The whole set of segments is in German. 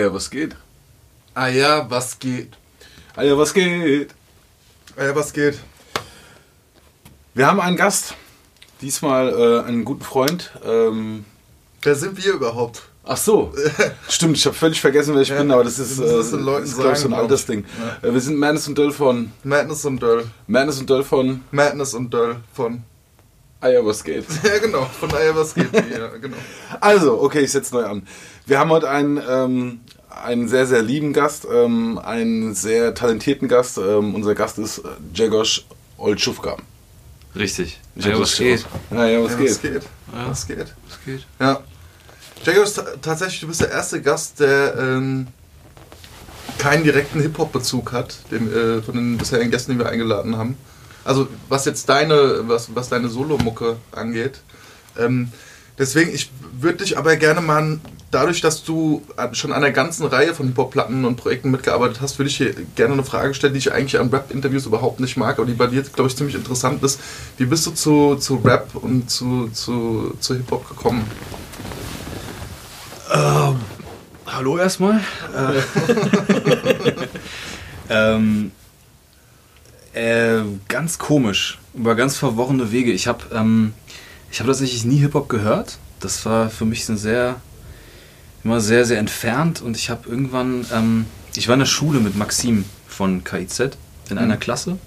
Ja, was geht? Ja, was geht? Ja, was geht? Ja, was geht? Wir haben einen Gast. Diesmal äh, einen guten Freund. Ähm, Wer sind wir überhaupt? ach so, stimmt, ich habe völlig vergessen, wer ich Ja, bin, aber das ist, äh, das den Leuten ist glaube ich, so ein altes. Ding. Äh, wir sind Madness und Döll von. Madness und Döll. Madness und Döll von. Madness und Döll von. Ja, was geht? Ja, genau. Von ja, was geht? ja, genau. Also, okay, ich setze neu an. Wir haben heute einen, ähm, einen sehr, sehr lieben Gast, ähm, einen sehr talentierten Gast. Ähm, unser Gast ist äh, Jegos Olczówka. Richtig. Ich ja, was das geht? Ja, ja, was ja, geht? Was geht? Ja. Was geht? Was geht? Ja. Jago ist ta- tatsächlich, du bist der erste Gast, der ähm, keinen direkten Hip-Hop-Bezug hat, dem, äh, von den bisherigen Gästen, die wir eingeladen haben. Also was jetzt deine, was, was deine Solomucke angeht. Ähm, deswegen, ich würde dich aber gerne mal, dadurch, dass du schon an einer ganzen Reihe von Hip-Hop-Platten und Projekten mitgearbeitet hast, würde ich hier gerne eine Frage stellen, die ich eigentlich an Rap-Interviews überhaupt nicht mag, aber die bei dir, glaube ich, ziemlich interessant ist. Wie bist du zu, zu Rap und zu, zu, zu Hip-Hop gekommen? Hallo erstmal. ähm, äh, ganz komisch, über ganz verworrene Wege. Ich habe ähm, hab tatsächlich nie Hip-Hop gehört. Das war für mich ein sehr, immer sehr, sehr entfernt. Und ich habe irgendwann, ähm, ich war in der Schule mit Maxim von KIZ in einer Klasse.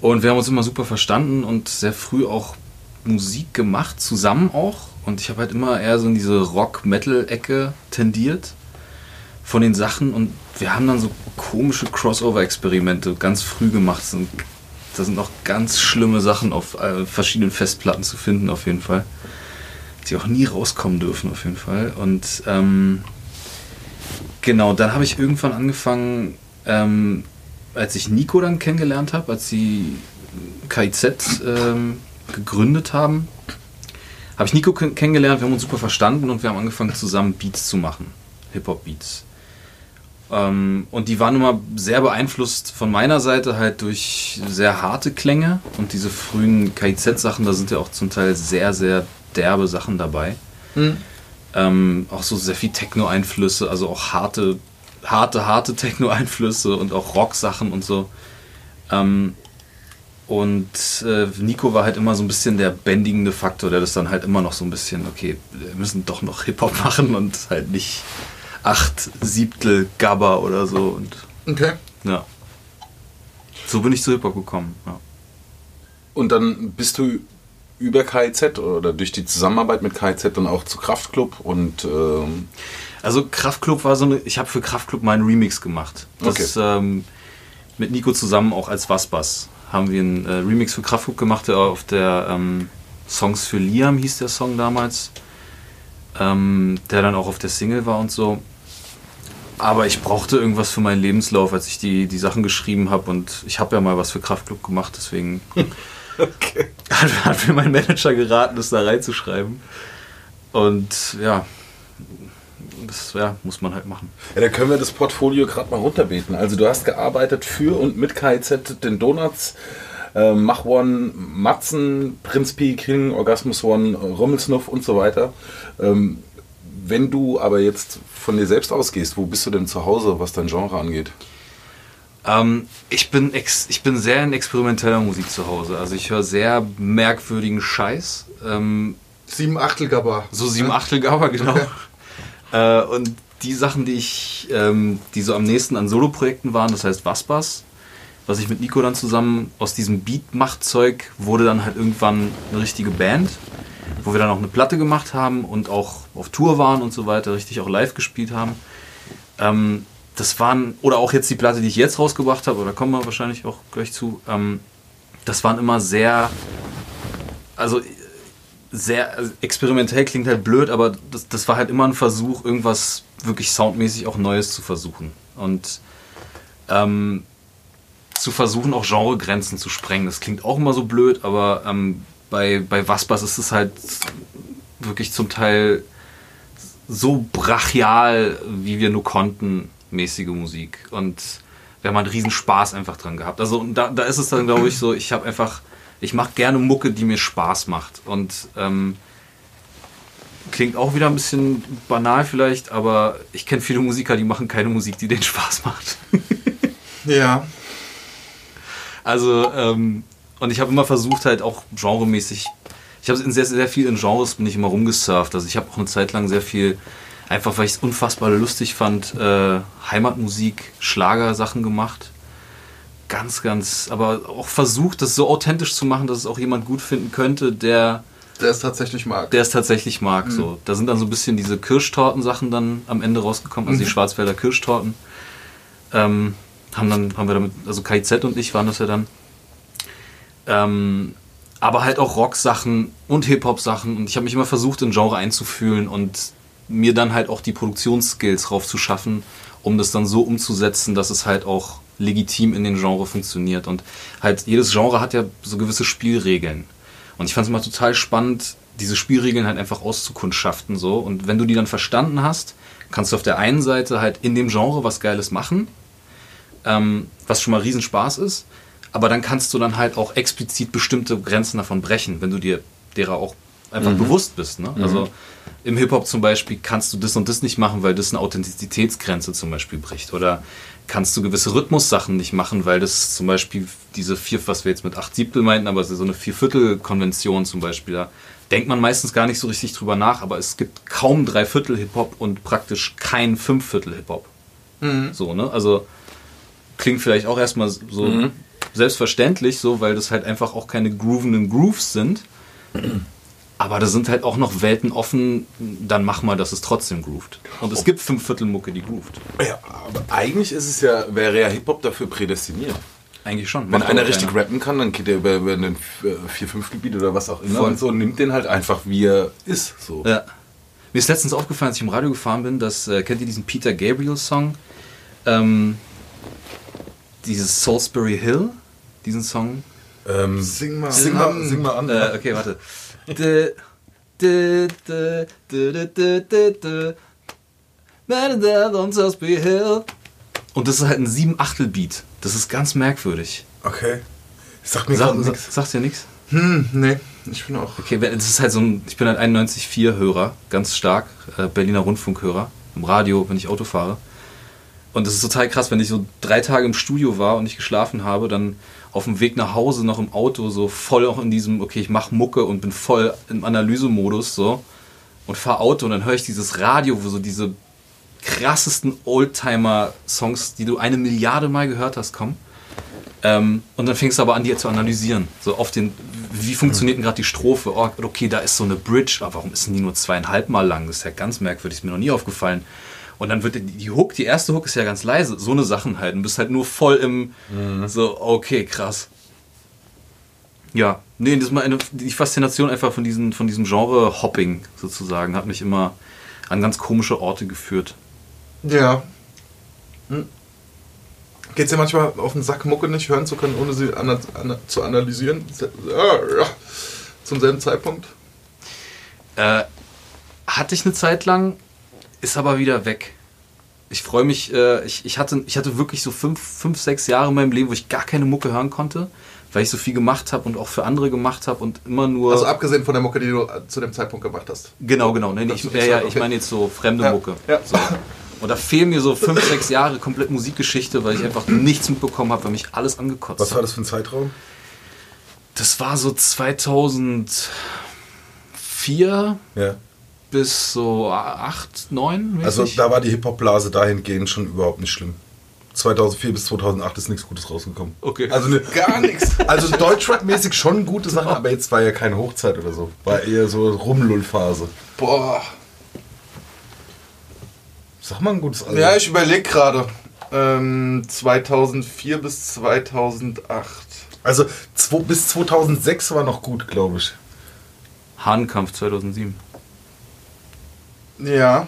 Und wir haben uns immer super verstanden und sehr früh auch Musik gemacht, zusammen auch. Und ich habe halt immer eher so in diese Rock-Metal-Ecke tendiert von den Sachen. Und wir haben dann so komische Crossover-Experimente ganz früh gemacht. Und da sind auch ganz schlimme Sachen auf äh, verschiedenen Festplatten zu finden, auf jeden Fall. Die auch nie rauskommen dürfen, auf jeden Fall. Und ähm, genau, dann habe ich irgendwann angefangen, ähm, als ich Nico dann kennengelernt habe, als sie KIZ ähm, gegründet haben, habe ich Nico ken- kennengelernt, wir haben uns super verstanden und wir haben angefangen zusammen Beats zu machen, Hip-Hop-Beats. Ähm, und die waren immer sehr beeinflusst von meiner Seite halt durch sehr harte Klänge und diese frühen KIZ-Sachen, da sind ja auch zum Teil sehr, sehr derbe Sachen dabei. Ähm, auch so sehr viel Techno-Einflüsse, also auch harte, harte, harte Techno-Einflüsse und auch Rock-Sachen und so. Ähm, und äh, Nico war halt immer so ein bisschen der bändigende Faktor, der das dann halt immer noch so ein bisschen, okay, wir müssen doch noch Hip-Hop machen und halt nicht acht Siebtel Gabba oder so. Und Okay. ja. So bin ich zu Hip-Hop gekommen. Ja. Und dann bist du über KIZ oder durch die Zusammenarbeit mit KIZ dann auch zu Kraftklub und ähm, Also Kraftklub war so eine, ich habe für Kraftklub meinen Remix gemacht. Das ähm, mit Nico zusammen auch als Wasbas haben wir einen äh, Remix für Kraftklub gemacht, der auf der ähm, Songs für Liam hieß der Song damals, ähm, der dann auch auf der Single war und so. Aber ich brauchte irgendwas für meinen Lebenslauf, als ich die, die Sachen geschrieben habe und ich habe ja mal was für Kraftklub gemacht, deswegen okay. hat, hat mir mein Manager geraten, das da reinzuschreiben. Und ja, das ja, muss man halt machen. Ja, da können wir das Portfolio gerade mal runterbeten. Also du hast gearbeitet für und mit KIZ, den Donuts, äh, Mach One, Matzen, Prinz P, King, Orgasmus One, Rummelsnuff und so weiter. Ähm, wenn du aber jetzt von dir selbst ausgehst, wo bist du denn zu Hause, was dein Genre angeht? Ähm, ich, bin ex ich bin sehr in experimenteller Musik zu Hause. Also ich höre sehr merkwürdigen Scheiß. Ähm, Sieben Achtel Gabba. so sieben Achtel Gabba, genau. äh, und die Sachen, die ich, ähm, die so am nächsten an Soloprojekten waren, das heißt Waspas, was ich mit Nico dann zusammen aus diesem Beat-Macht-Zeug wurde dann halt irgendwann eine richtige Band, wo wir dann auch eine Platte gemacht haben und auch auf Tour waren und so weiter, richtig auch live gespielt haben. Ähm, das waren, oder auch jetzt die Platte, die ich jetzt rausgebracht habe, oder kommen wir wahrscheinlich auch gleich zu, ähm, das waren immer sehr, also sehr also experimentell klingt halt blöd, aber das, das war halt immer ein Versuch, irgendwas wirklich soundmäßig auch Neues zu versuchen. Und ähm, zu versuchen, auch Genregrenzen zu sprengen. Das klingt auch immer so blöd, aber ähm, bei, bei Waspas ist es halt wirklich zum Teil so brachial, wie wir nur konnten, mäßige Musik. Und wir haben halt riesen Spaß einfach dran gehabt. Also und da, da ist es dann, glaube ich, so, ich habe einfach, ich mache gerne Mucke, die mir Spaß macht. Und ähm, klingt auch wieder ein bisschen banal vielleicht, aber ich kenne viele Musiker, die machen keine Musik, die denen Spaß macht. Ja. Also, ähm, und ich habe immer versucht, halt auch genremäßig. Ich habe in sehr, sehr viel in Genres bin ich immer rumgesurft. Also ich habe auch eine Zeit lang sehr viel, einfach weil ich es unfassbar lustig fand, äh, Heimatmusik, Schlagersachen gemacht. Ganz, ganz, aber auch versucht, das so authentisch zu machen, dass es auch jemand gut finden könnte, der Der es tatsächlich mag. der es tatsächlich mag. So. Da sind dann so ein bisschen diese Kirschtorten-Sachen dann am Ende rausgekommen, also die Schwarzwälder Kirschtorten. Ähm, haben dann, haben wir damit, also KIZ und ich waren das ja dann. Ähm, aber halt auch Rock-Sachen und Hip-Hop-Sachen. Und ich habe mich immer versucht, in Genre einzufühlen und mir dann halt auch die Produktionsskills drauf zu schaffen, um das dann so umzusetzen, dass es halt auch legitim in den Genre funktioniert. Und halt jedes Genre hat ja so gewisse Spielregeln. Und ich fand es immer total spannend, diese Spielregeln halt einfach auszukundschaften. So. Und wenn du die dann verstanden hast, kannst du auf der einen Seite halt in dem Genre was Geiles machen, ähm, was schon mal Riesenspaß ist. Aber dann kannst du dann halt auch explizit bestimmte Grenzen davon brechen, wenn du dir derer auch einfach bewusst bist. Ne? Also im Hip-Hop zum Beispiel kannst du das und das nicht machen, weil das eine Authentizitätsgrenze zum Beispiel bricht. Oder kannst du gewisse Rhythmussachen nicht machen, weil das zum Beispiel diese vier, was wir jetzt mit acht Siebtel meinten, aber so eine Vierviertel-Konvention zum Beispiel, da denkt man meistens gar nicht so richtig drüber nach, aber es gibt kaum Dreiviertel Hip-Hop und praktisch kein Fünfviertel Hip-Hop. So, ne? Also klingt vielleicht auch erstmal so selbstverständlich, so, weil das halt einfach auch keine groovenden Grooves sind. Aber da sind halt auch noch Welten offen, dann mach mal, dass es trotzdem groovt. Und es gibt Fünfviertelmucke, die groovt. Ja, aber eigentlich ist es ja, wäre ja Hip-Hop dafür prädestiniert. Eigentlich schon. Wenn einer richtig keiner. rappen kann, dann geht er über, über ein 4-5-Gebiet oder was auch immer Voll. und so und nimmt den halt einfach, wie er ist. So. Ja. Mir ist letztens aufgefallen, als ich im Radio gefahren bin, dass, äh, kennt ihr diesen Peter Gabriel-Song? Ähm, dieses Salisbury Hill, diesen Song. Ähm, Sing mal. sing, mal, sing mal an. Äh, okay, warte. Und das ist halt ein 7-Achtel-Beat. Das ist ganz merkwürdig. Okay. Sagt mir Sag, nichts. sagt dir nichts? Hm, nee. Ich bin auch. Okay, das ist halt so ein, ich bin halt 91.4-Hörer, ganz stark, äh, Berliner Rundfunkhörer, im Radio, wenn ich Auto fahre. Und das ist total krass, wenn ich so drei Tage im Studio war und nicht geschlafen habe, dann auf dem Weg nach Hause noch im Auto so voll auch in diesem, okay, ich mach Mucke und bin voll im Analysemodus so und fahr Auto und dann höre ich dieses Radio, wo so diese krassesten Oldtimer-Songs, die du eine Milliarde Mal gehört hast, kommen. Ähm, und dann fängst du aber an, die zu analysieren. So auf den, wie funktioniert denn gerade die Strophe? Oh, okay, da ist so eine Bridge, aber warum ist denn die nur zweieinhalb Mal lang? Das ist ja ganz merkwürdig, ist mir noch nie aufgefallen. Und dann wird die, die Hook, die erste Hook ist ja ganz leise, so eine Sachen halt. Und bist halt nur voll im, so, okay, krass. Ja, nee, das ist mal eine, die Faszination einfach von, diesen, von diesem Genre Hopping sozusagen hat mich immer an ganz komische Orte geführt. Ja. Hm. Geht's dir manchmal auf den Sack, Mucke nicht hören zu können, ohne sie ana ana zu analysieren? Ja. Zum selben Zeitpunkt? Äh, hatte ich eine Zeit lang, ist aber wieder weg. Ich freue mich, äh, ich, ich, hatte, ich hatte wirklich so fünf, fünf, sechs Jahre in meinem Leben, wo ich gar keine Mucke hören konnte, weil ich so viel gemacht habe und auch für andere gemacht habe und immer nur. Also abgesehen von der Mucke, die du äh, zu dem Zeitpunkt gemacht hast. genau, genau. Nee, nee, Das ich, ist ja, ja, okay. ich meine jetzt so fremde Ja, Mucke. ja. So. Und da fehlen mir so fünf, sechs Jahre komplett Musikgeschichte, weil ich einfach nichts mitbekommen habe, weil mich alles angekotzt Was hat. war das für ein Zeitraum? Das war so 2004 Ja. Bis so 8, 9. Also da war die Hip-Hop-Blase dahingehend schon überhaupt nicht schlimm. 2004 bis 2008 ist nichts Gutes rausgekommen. Okay. Also ne, Gar nichts. also Deutschrap-mäßig schon gute Sachen, aber jetzt war ja keine Hochzeit oder so. War eher so Rumlull-Phase. Boah. Sag mal ein gutes Album. Ja, ich überlege gerade. Ähm, 2004 bis 2008. also zwo, bis 2006 war noch gut, glaube ich. Hahnkampf 2007. Ja.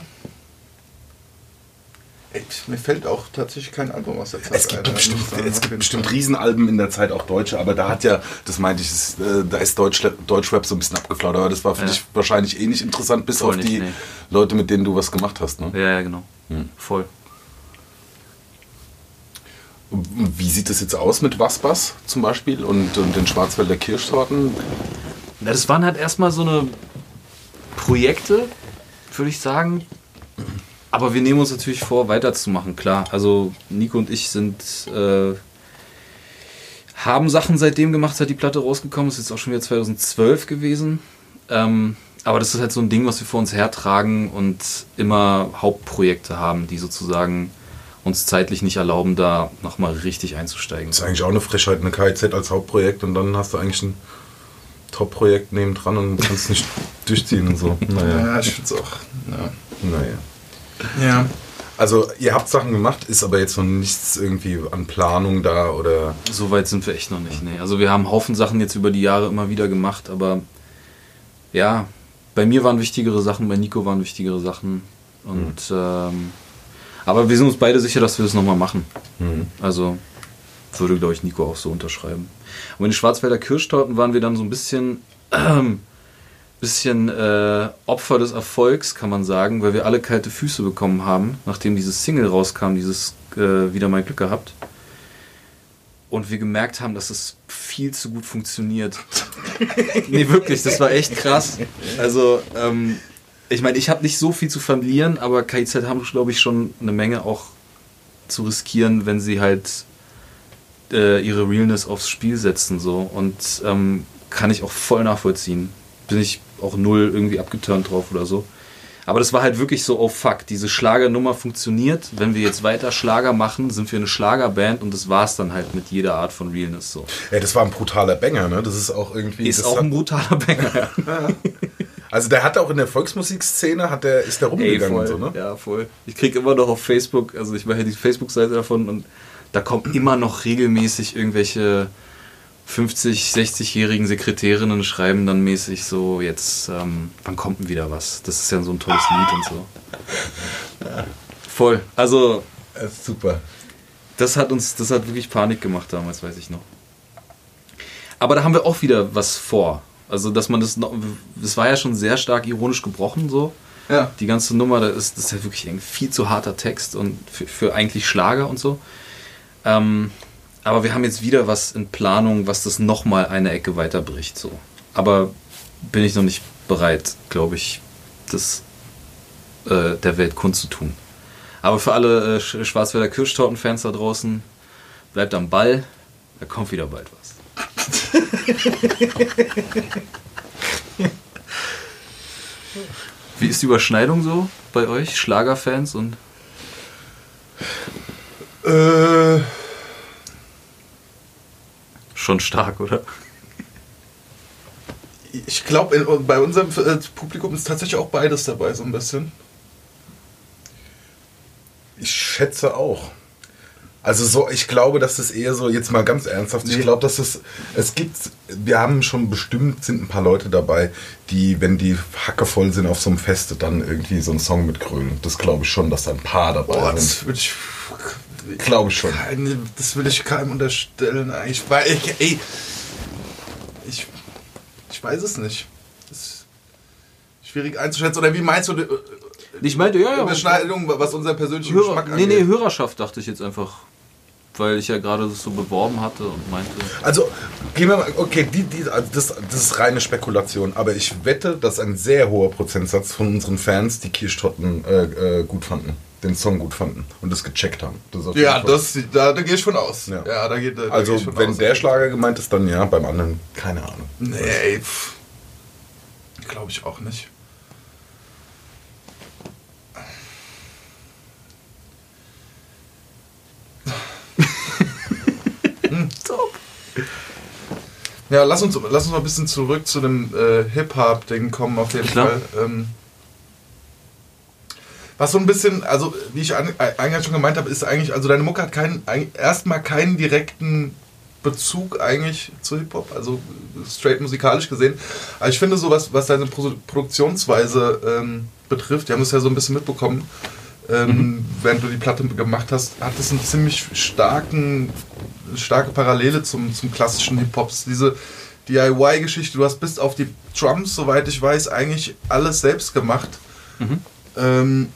Ey, mir fällt auch tatsächlich kein Album aus der Zeit Es gibt, ein, bestimmt, ich sagen, es gibt bestimmt. Riesenalben in der Zeit, auch deutsche, aber da hat ja, das meinte ich, ist, äh, da ist Deutschrap, Deutschrap so ein bisschen abgeflaut, aber das war für Ja. dich wahrscheinlich eh nicht interessant, bis Voll auf nicht, die nee. Leute, mit denen du was gemacht hast. Ne? Ja, ja, genau. Voll. Wie sieht das jetzt aus mit Waspas zum Beispiel und, und den Schwarzwälder Kirschtorten? Na, das waren halt erstmal so eine Projekte, würde ich sagen. Aber wir nehmen uns natürlich vor, weiterzumachen, klar. Also Nico und ich sind äh, haben Sachen seitdem gemacht, seit die Platte rausgekommen ist. Jetzt auch schon wieder 2012 gewesen. Ähm, aber das ist halt so ein Ding, was wir vor uns hertragen und immer Hauptprojekte haben, die sozusagen uns zeitlich nicht erlauben, da nochmal richtig einzusteigen. Das ist eigentlich auch eine Frechheit, eine KIZ als Hauptprojekt und dann hast du eigentlich ein Top-Projekt nebendran und kannst nicht durchziehen und so. Naja. Ja, ich finde es auch. Ja. naja. ja. Also ihr habt Sachen gemacht, ist aber jetzt noch nichts irgendwie an Planung da oder... So weit sind wir echt noch nicht. Nee. Also wir haben einen Haufen Sachen jetzt über die Jahre immer wieder gemacht, aber ja, bei mir waren wichtigere Sachen, bei Nico waren wichtigere Sachen. Und ähm, aber wir sind uns beide sicher, dass wir das nochmal machen. Mhm. Also würde, glaube ich, Nico auch so unterschreiben. Und in den Schwarzwälder Kirschtorten waren wir dann so ein bisschen, ähm, bisschen äh, Opfer des Erfolgs, kann man sagen, weil wir alle kalte Füße bekommen haben, nachdem dieses Single rauskam, dieses äh, Wieder mein Glück gehabt. Und wir gemerkt haben, dass es viel zu gut funktioniert. nee, wirklich, das war echt krass. Also, ähm, ich meine, ich habe nicht so viel zu verlieren, aber KIZ haben, glaube ich, schon eine Menge auch zu riskieren, wenn sie halt äh, ihre Realness aufs Spiel setzen. So. Und ähm, kann ich auch voll nachvollziehen. Bin ich auch null irgendwie abgeturnt drauf oder so. Aber das war halt wirklich so, oh fuck, diese Schlagernummer funktioniert. Wenn wir jetzt weiter Schlager machen, sind wir eine Schlagerband und das war es dann halt mit jeder Art von Realness so. Ja, das war ein brutaler Banger, ne? Das ist auch irgendwie... Ist auch ein brutaler Banger. Ja. Also der hat auch in der Volksmusikszene, hat der, ist der Ey, rumgegangen voll. und so, ne? Ja, voll. Ich krieg immer noch auf Facebook, also ich mache ja die Facebook-Seite davon und da kommen immer noch regelmäßig irgendwelche 50, 60-jährigen Sekretärinnen schreiben dann mäßig so, jetzt, ähm, wann kommt denn wieder was? Das ist ja so ein tolles Lied und so. Voll. Also, Das ist super. das hat uns, das hat wirklich Panik gemacht damals, weiß ich noch. Aber da haben wir auch wieder was vor. Also, dass man das noch, das war ja schon sehr stark ironisch gebrochen, so. Ja. Die ganze Nummer, das ist, das ist ja wirklich ein viel zu harter Text und für, für eigentlich Schlager und so. Ähm, aber wir haben jetzt wieder was in Planung, was das nochmal eine Ecke weiterbricht, so. Aber bin ich noch nicht bereit, glaube ich, das äh, der Welt kundzutun. Aber für alle äh, Sch- Schwarzwälder Kirschtorten-Fans da draußen, bleibt am Ball, da kommt wieder bald was. Wie ist die Überschneidung so bei euch, Schlagerfans und Äh, schon stark, oder? ich glaube, bei unserem äh, Publikum ist tatsächlich auch beides dabei, so ein bisschen. Ich schätze auch. Also so, ich glaube, dass das eher so, jetzt mal ganz ernsthaft, ich glaube, dass es, es gibt, wir haben schon bestimmt, sind ein paar Leute dabei, die, wenn die Hacke voll sind auf so einem Fest, dann irgendwie so einen Song mitgrölen. Das glaube ich schon, dass da ein paar dabei Boah, sind. das würde ich. Glaube ich schon. Das will ich keinem unterstellen. eigentlich. weil ich, ey, ich, ich weiß es nicht. Das ist schwierig einzuschätzen. Oder wie meinst du die äh, Ich meinte, ja, ja. Überschneidung, was unseren persönlichen Hörer, Geschmack nee, angeht? nee, Hörerschaft dachte ich jetzt einfach. Weil ich ja gerade das so beworben hatte und meinte. Also, gehen wir mal, okay, die, die, also das, das ist reine Spekulation, aber ich wette, dass ein sehr hoher Prozentsatz von unseren Fans die Kirschtorten äh, äh, gut fanden, den Song gut fanden und das gecheckt haben. Das Ja, Fall- das, da, da gehe ich von aus. Ja. Ja, da geht da Also, von wenn aus. der Schlager gemeint ist, dann ja, beim anderen keine Ahnung. Nee, pff. glaube ich auch nicht. Hm. Ja, lass uns, lass uns mal ein bisschen zurück zu dem äh, Hip-Hop-Ding kommen, auf jeden Klar. Fall. Ähm, was so ein bisschen, also wie ich äh, eingangs schon gemeint habe, ist eigentlich, also deine Mucke hat keinen, erstmal keinen direkten Bezug eigentlich zu Hip-Hop, also straight musikalisch gesehen. Aber ich finde so, was, was deine Pro Produktionsweise ähm, betrifft, wir haben es ja so ein bisschen mitbekommen, ähm, während du die Platte gemacht hast, hat es einen ziemlich starken, starke Parallele zum, zum klassischen Hip-Hops. Diese DIY-Geschichte, du hast bis auf die Drums, soweit ich weiß, eigentlich alles selbst gemacht. Ähm,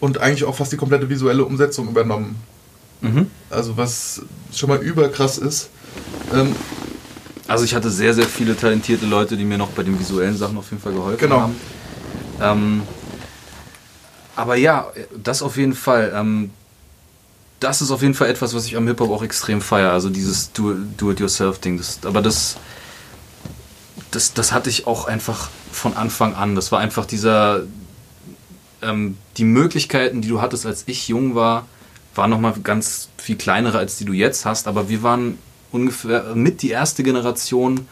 und eigentlich auch fast die komplette visuelle Umsetzung übernommen. Mhm. Also was schon mal überkrass ist. Ähm, Also ich hatte sehr, sehr viele talentierte Leute, die mir noch bei den visuellen Sachen auf jeden Fall geholfen Genau. haben. Ähm, aber ja, das auf jeden Fall. Ähm, das ist auf jeden Fall etwas, was ich am Hip-Hop auch extrem feiere. Also dieses Do-it-yourself-Ding. Das, aber das, das, das hatte ich auch einfach von Anfang an. Das war einfach dieser, ähm, die Möglichkeiten, die du hattest, als ich jung war, waren nochmal ganz viel kleinere, als die du jetzt hast. Aber wir waren ungefähr mit die erste Generation,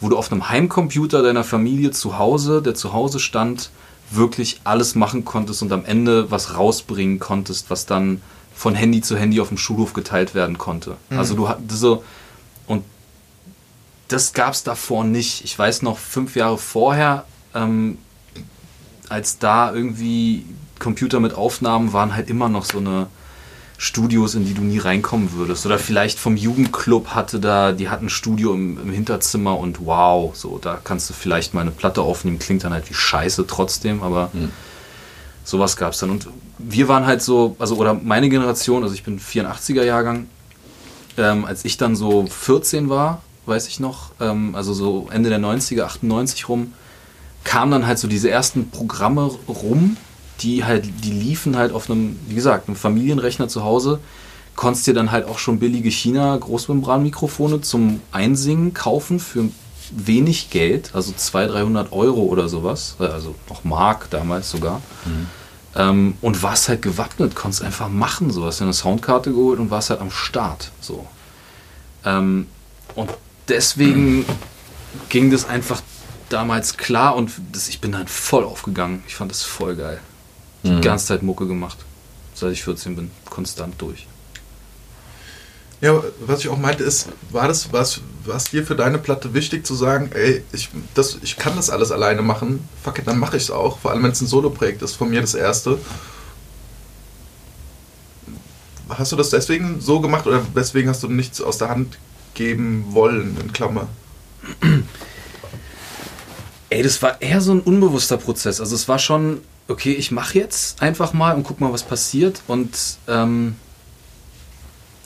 wo du auf einem Heimcomputer deiner Familie zu Hause, der zu Hause stand, wirklich alles machen konntest und am Ende was rausbringen konntest, was dann von Handy zu Handy auf dem Schulhof geteilt werden konnte. Mhm. Also du hattest so und das gab es davor nicht. Ich weiß noch fünf Jahre vorher, ähm, als da irgendwie Computer mit Aufnahmen waren, halt immer noch so eine Studios, in die du nie reinkommen würdest. Oder vielleicht vom Jugendclub hatte da, die hatten ein Studio im, im, Hinterzimmer und wow, so, da kannst du vielleicht mal eine Platte aufnehmen, klingt dann halt wie Scheiße trotzdem, aber hm. sowas gab es dann. Und wir waren halt so, also, oder meine Generation, also ich bin 84er Jahrgang, ähm, als ich dann so 14 war, weiß ich noch, ähm, also so Ende der 90er, 98 rum, kamen dann halt so diese ersten Programme rum, die halt, die liefen halt auf einem, wie gesagt, einem Familienrechner zu Hause. Konntest dir dann halt auch schon billige China Großmembranmikrofone zum Einsingen kaufen für wenig Geld, also 200, 300 Euro oder sowas, äh, also noch Mark damals sogar. Mhm. Ähm, und warst halt gewappnet, konntest einfach machen, so hast dir eine Soundkarte geholt und warst halt am Start. So. Ähm, und deswegen ging das einfach damals klar und das, ich bin halt voll aufgegangen. Ich fand das voll geil die mhm. ganze Zeit Mucke gemacht, seit ich 14 bin, konstant durch. Ja, was ich auch meinte ist, war das was, was dir für deine Platte wichtig zu sagen, ey, ich, das, ich kann das alles alleine machen, fuck it, dann mache ich es auch, vor allem wenn es ein Solo-Projekt ist, von mir das erste. Hast du das deswegen so gemacht oder deswegen hast du nichts aus der Hand geben wollen, in Klammer? Ey, das war eher so ein unbewusster Prozess. Also es war schon, okay, ich mache jetzt einfach mal und guck mal, was passiert. Und, ähm,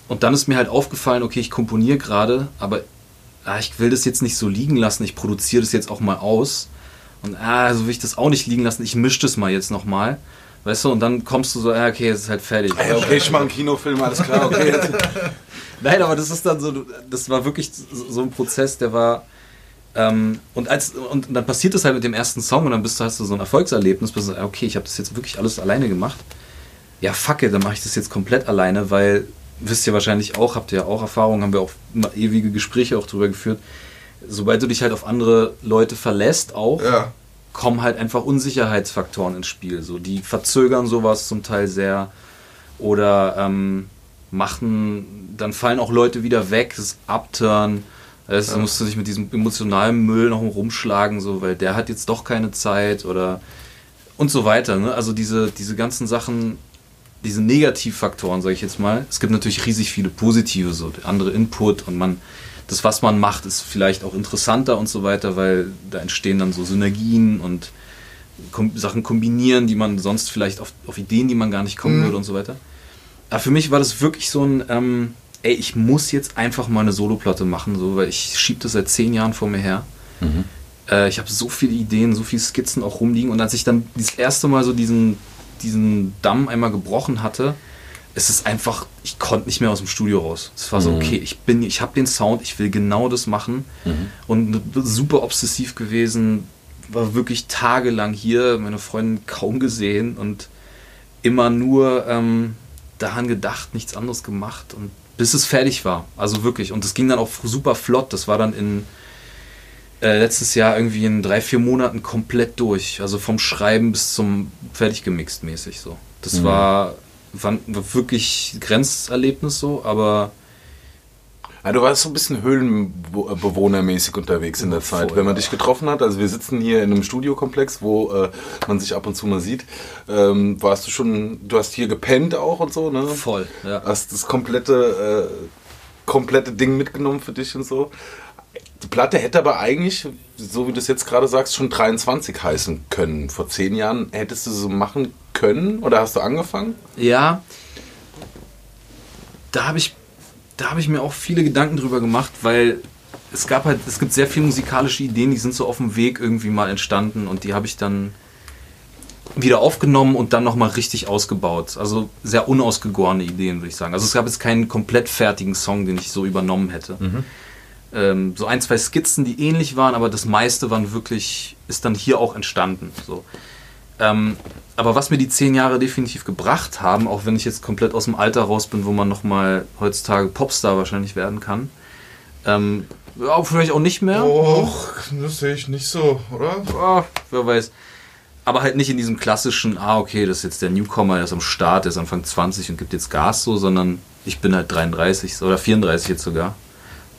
und dann ist mir halt aufgefallen, okay, ich komponiere gerade, aber ah, ich will das jetzt nicht so liegen lassen, ich produziere das jetzt auch mal aus. Und ah, so will ich das auch nicht liegen lassen, ich mische das mal jetzt nochmal. Weißt du, und dann kommst du so, ah, okay, es ist halt fertig. Ey, okay, ich mache einen Kinofilm, alles klar, okay. Nein, aber das ist dann so, das war wirklich so ein Prozess, der war, ähm, und, als, und dann passiert es halt mit dem ersten Song und dann bist du, hast du so ein Erfolgserlebnis, bist du, okay, ich habe das jetzt wirklich alles alleine gemacht. Ja, fuck it, dann mache ich das jetzt komplett alleine, weil, wisst ihr wahrscheinlich auch, habt ihr ja auch Erfahrungen, haben wir auch ewige Gespräche auch drüber geführt. Sobald du dich halt auf andere Leute verlässt, auch, ja. kommen halt einfach Unsicherheitsfaktoren ins Spiel. So, die verzögern sowas zum Teil sehr oder ähm, machen, dann fallen auch Leute wieder weg, das Upturn also ja. musst du dich mit diesem emotionalen Müll noch rumschlagen, so, weil der hat jetzt doch keine Zeit oder und so weiter. Ne? Also diese, diese ganzen Sachen, diese Negativfaktoren, sage ich jetzt mal. Es gibt natürlich riesig viele positive, so andere Input und man, das, was man macht, ist vielleicht auch interessanter und so weiter, weil da entstehen dann so Synergien und kom Sachen kombinieren, die man sonst vielleicht auf, auf Ideen, die man gar nicht kommen mhm. würde und so weiter. Aber für mich war das wirklich so ein, ähm, ey, ich muss jetzt einfach mal eine Soloplatte machen, so, weil ich schiebe das seit zehn Jahren vor mir her. Mhm. Äh, ich habe so viele Ideen, so viele Skizzen auch rumliegen. Und als ich dann das erste Mal so diesen, diesen Damm einmal gebrochen hatte, ist es einfach, ich konnte nicht mehr aus dem Studio raus. Es war so, mhm. okay, ich bin, ich habe den Sound, ich will genau das machen. Mhm. Und super obsessiv gewesen, war wirklich tagelang hier, meine Freundin kaum gesehen und immer nur ähm, daran gedacht, nichts anderes gemacht und bis es fertig war. Also wirklich. Und das ging dann auch super flott. Das war dann in äh, letztes Jahr irgendwie in drei, vier Monaten komplett durch. Also vom Schreiben bis zum fertig gemixt mäßig so. Das mhm. war, war, war wirklich Grenzerlebnis so, aber ja, du warst so ein bisschen höhlenbewohnermäßig unterwegs in der Zeit, Voll, wenn man dich getroffen hat. Also wir sitzen hier in einem Studiokomplex, wo äh, man sich ab und zu mal sieht. Ähm, warst du schon, du hast hier gepennt auch und so, ne? Voll, ja. Hast das komplette, äh, komplette Ding mitgenommen für dich und so. Die Platte hätte aber eigentlich, so wie du es jetzt gerade sagst, schon 23 heißen können. Vor zehn Jahren hättest du so machen können oder hast du angefangen? Ja. Da habe ich da habe ich mir auch viele Gedanken drüber gemacht, weil es gab halt, es gibt sehr viele musikalische Ideen, die sind so auf dem Weg irgendwie mal entstanden und die habe ich dann wieder aufgenommen und dann nochmal richtig ausgebaut. Also sehr unausgegorene Ideen, würde ich sagen. Also es gab jetzt keinen komplett fertigen Song, den ich so übernommen hätte. Ähm, so ein, zwei Skizzen, die ähnlich waren, aber das meiste waren wirklich, ist dann hier auch entstanden. So. Ähm, aber was mir die zehn Jahre definitiv gebracht haben, auch wenn ich jetzt komplett aus dem Alter raus bin, wo man nochmal heutzutage Popstar wahrscheinlich werden kann, ähm, ja, vielleicht auch nicht mehr. Och, das sehe ich nicht so, oder? Ah, wer weiß. Aber halt nicht in diesem klassischen, ah, okay, das ist jetzt der Newcomer, der ist am Start, der ist Anfang 20 und gibt jetzt Gas so, sondern ich bin halt 33 oder 34 jetzt sogar.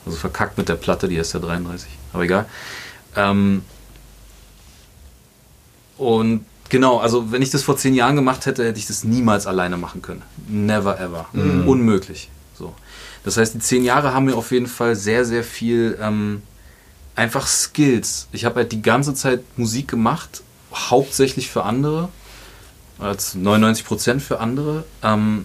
Also verkackt mit der Platte, die ist ja 33. Aber egal. Ähm, und genau, also wenn ich das vor zehn Jahren gemacht hätte, hätte ich das niemals alleine machen können. Never ever. Unmöglich. So. Das heißt, die zehn Jahre haben mir auf jeden Fall sehr, sehr viel ähm, einfach Skills. Ich habe halt die ganze Zeit Musik gemacht, hauptsächlich für andere, als 99% für andere. Ähm,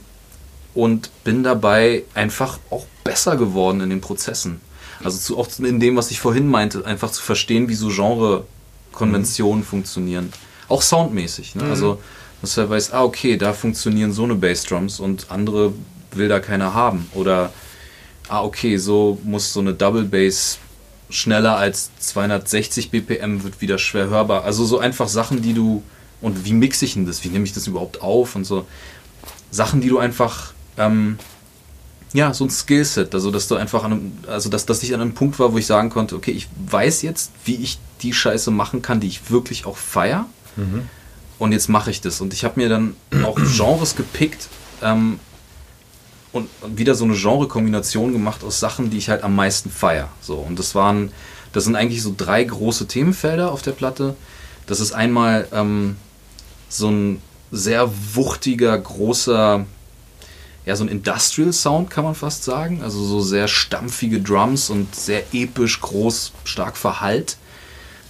und bin dabei einfach auch besser geworden in den Prozessen. Also zu, auch in dem, was ich vorhin meinte, einfach zu verstehen, wie so Genre-Konventionen funktionieren. Auch soundmäßig. Ne? Also, dass er weiß, ah, okay, da funktionieren so eine Bassdrums und andere will da keiner haben. Oder, ah, okay, so muss so eine Double Bass schneller als 260 BPM wird wieder schwer hörbar. Also so einfach Sachen, die du, und wie mixe ich denn das? Wie nehme ich das überhaupt auf? Und so Sachen, die du einfach, ähm, ja, so ein Skillset, also dass du einfach an einem, also dass, dass ich an einem Punkt war, wo ich sagen konnte, okay, ich weiß jetzt, wie ich die Scheiße machen kann, die ich wirklich auch feier. Und jetzt mache ich das. Und ich habe mir dann auch Genres gepickt ähm, und wieder so eine Genre-Kombination gemacht aus Sachen, die ich halt am meisten feier. So, und das waren, das sind eigentlich so drei große Themenfelder auf der Platte. Das ist einmal ähm, so ein sehr wuchtiger, großer, ja, so ein Industrial Sound kann man fast sagen. Also so sehr stampfige Drums und sehr episch, groß, stark verhallt.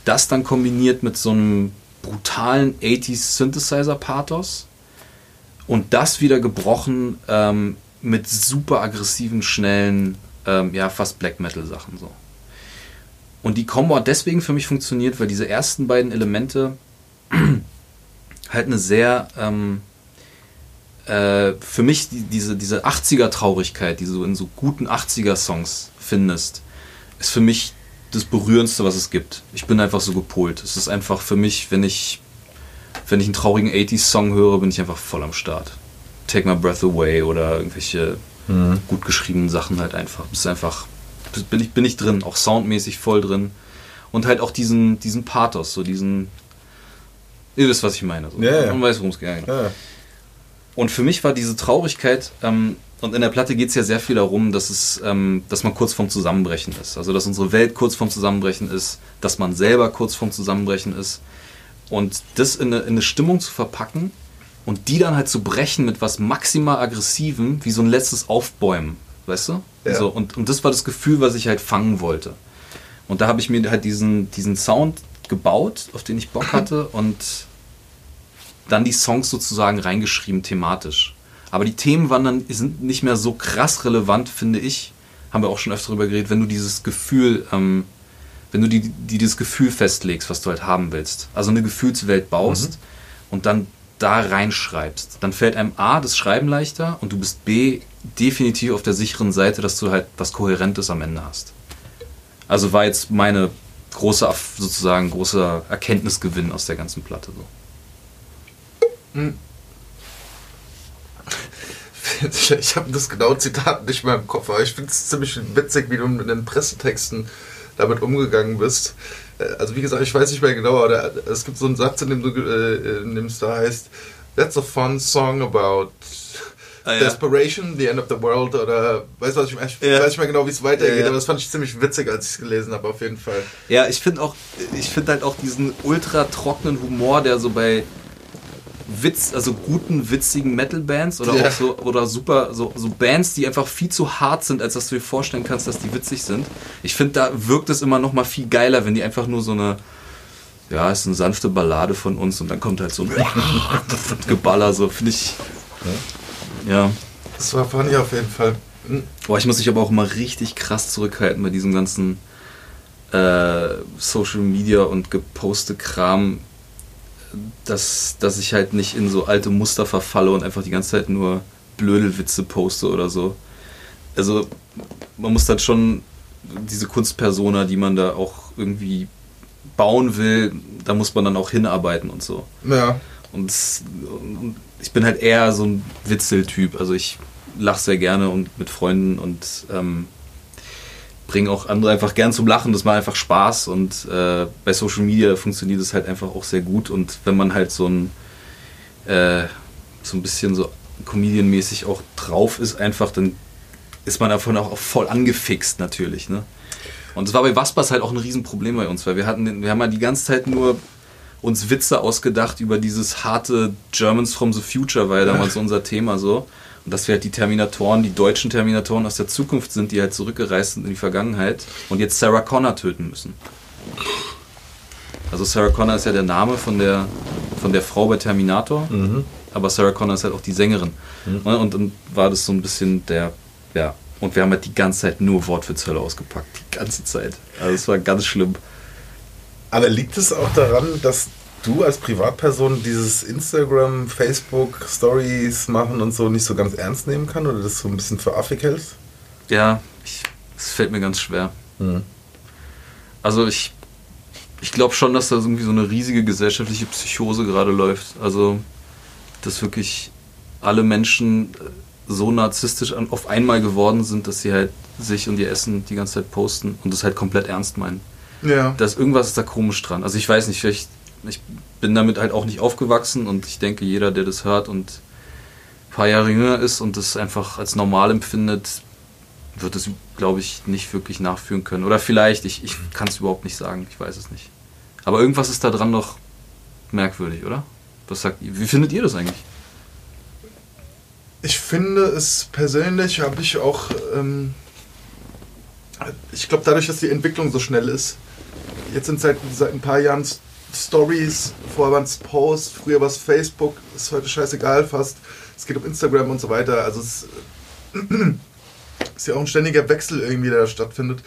Das dann kombiniert mit so einem brutalen 80s Synthesizer-Pathos. Und das wieder gebrochen ähm, mit super aggressiven, schnellen, ähm, ja, fast Black Metal-Sachen so. Und die Combo hat deswegen für mich funktioniert, weil diese ersten beiden Elemente halt eine sehr, ähm, äh, für mich die, diese, diese 80er-Traurigkeit, die du in so guten 80er-Songs findest, ist für mich das Berührendste, was es gibt. Ich bin einfach so gepolt. Es ist einfach für mich, wenn ich, wenn ich einen traurigen 80s-Song höre, bin ich einfach voll am Start. Take My Breath Away oder irgendwelche gut geschriebenen Sachen halt einfach. Das ist einfach, bin ich, bin ich drin, auch soundmäßig voll drin. Und halt auch diesen, diesen Pathos, so diesen, ihr wisst, was ich meine. So. Ja, ja. Man weiß, worum es geht. Ja. Und für mich war diese Traurigkeit, ähm, und in der Platte geht es ja sehr viel darum, dass, es, ähm, dass man kurz vorm Zusammenbrechen ist. Also, dass unsere Welt kurz vorm Zusammenbrechen ist, dass man selber kurz vorm Zusammenbrechen ist. Und das in eine, in eine Stimmung zu verpacken und die dann halt zu brechen mit was maximal Aggressivem, wie so ein letztes Aufbäumen. Weißt du? Ja. So, und, und das war das Gefühl, was ich halt fangen wollte. Und da habe ich mir halt diesen, diesen Sound gebaut, auf den ich Bock hatte und dann die Songs sozusagen reingeschrieben thematisch. Aber die Themen waren dann, sind nicht mehr so krass relevant, finde ich. Haben wir auch schon öfter darüber geredet, wenn du dieses Gefühl, ähm, wenn du die, die dieses Gefühl festlegst, was du halt haben willst. Also eine Gefühlswelt baust und dann da reinschreibst. Dann fällt einem A das Schreiben leichter und du bist B definitiv auf der sicheren Seite, dass du halt was Kohärentes am Ende hast. Also war jetzt meine große, sozusagen großer Erkenntnisgewinn aus der ganzen Platte. So. Ich habe das genaue Zitat nicht mehr im Kopf, aber ich finde es ziemlich witzig, wie du in den Pressetexten damit umgegangen bist. Äh, Also wie gesagt, ich weiß nicht mehr genau, aber es gibt so einen Satz, in dem, du, äh, in dem es da heißt, That's a fun song about Ah, ja. Desperation, the end of the world oder weißt du was ich meine? Ich Ja. weiß nicht mehr genau, wie es weitergeht, ja. aber das fand ich ziemlich witzig, als ich es gelesen habe, auf jeden Fall. Ja, ich finde auch, ich finde halt auch diesen ultra trockenen Humor, der so bei Witz, also guten, witzigen Metal-Bands oder Ja. auch so, oder super, so, so Bands, die einfach viel zu hart sind, als dass du dir vorstellen kannst, dass die witzig sind. Ich finde, da wirkt es immer noch mal viel geiler, wenn die einfach nur so eine, ja, ist eine sanfte Ballade von uns und dann kommt halt so ein Geballer, so, finde ich, ja. Das war funny auf jeden Fall. Hm. Boah, ich muss mich aber auch mal richtig krass zurückhalten bei diesem ganzen äh, Social Media und geposte Kram. Dass, dass ich halt nicht in so alte Muster verfalle und einfach die ganze Zeit nur Blödelwitze poste oder so. Also man muss dann schon diese Kunstpersona, die man da auch irgendwie bauen will, da muss man dann auch hinarbeiten und so. Ja. Und, und ich bin halt eher so ein Witzeltyp. Also ich lache sehr gerne und mit Freunden und ähm, bringe auch andere einfach gern zum Lachen. Das macht einfach Spaß und äh, bei Social Media funktioniert es halt einfach auch sehr gut. Und wenn man halt so ein äh, so ein bisschen so Comedian-mäßig auch drauf ist, einfach, dann ist man davon auch voll angefixt natürlich. Ne? Und es war bei Waspas halt auch ein Riesenproblem bei uns, weil wir hatten, wir haben ja die ganze Zeit nur uns Witze ausgedacht über dieses harte Germans from the Future, war ja damals unser Thema so. Und dass wir halt die Terminatoren, die deutschen Terminatoren aus der Zukunft sind, die halt zurückgereist sind in die Vergangenheit und jetzt Sarah Connor töten müssen. Also Sarah Connor ist ja der Name von der, von der Frau bei Terminator, Mhm. aber Sarah Connor ist halt auch die Sängerin. Ne, Und dann war das so ein bisschen der, ja, und wir haben halt die ganze Zeit nur Wortwitzhölle ausgepackt, die ganze Zeit. Also es war ganz schlimm. Aber liegt es auch daran, dass du als Privatperson dieses Instagram, Facebook, Stories machen und so nicht so ganz ernst nehmen kann oder das so ein bisschen für affig hältst? Ja, es fällt mir ganz schwer. Mhm. Also ich, ich glaube schon, dass da irgendwie so eine riesige gesellschaftliche Psychose gerade läuft. Also, dass wirklich alle Menschen äh, so narzisstisch an- auf einmal geworden sind, dass sie halt sich und ihr Essen die ganze Zeit posten und das halt komplett ernst meinen. Ja. Da ist irgendwas ist da komisch dran. Also ich weiß nicht, vielleicht, ich bin damit halt auch nicht aufgewachsen und ich denke, jeder, der das hört und ein paar Jahre jünger ist und das einfach als normal empfindet, wird es, glaube ich, nicht wirklich nachführen können. Oder vielleicht, ich, ich kann es überhaupt nicht sagen, ich weiß es nicht. Aber irgendwas ist da dran noch merkwürdig, oder? Was sagt? Wie findet ihr das eigentlich? Ich finde es persönlich, habe ich auch, ähm, ich glaube dadurch, dass die Entwicklung so schnell ist, jetzt sind seit, seit ein paar Jahren Stories, vorher waren es Posts, früher war es Facebook, ist heute scheißegal fast, es geht um Instagram und so weiter, also es ist ja auch ein ständiger Wechsel irgendwie, der da stattfindet.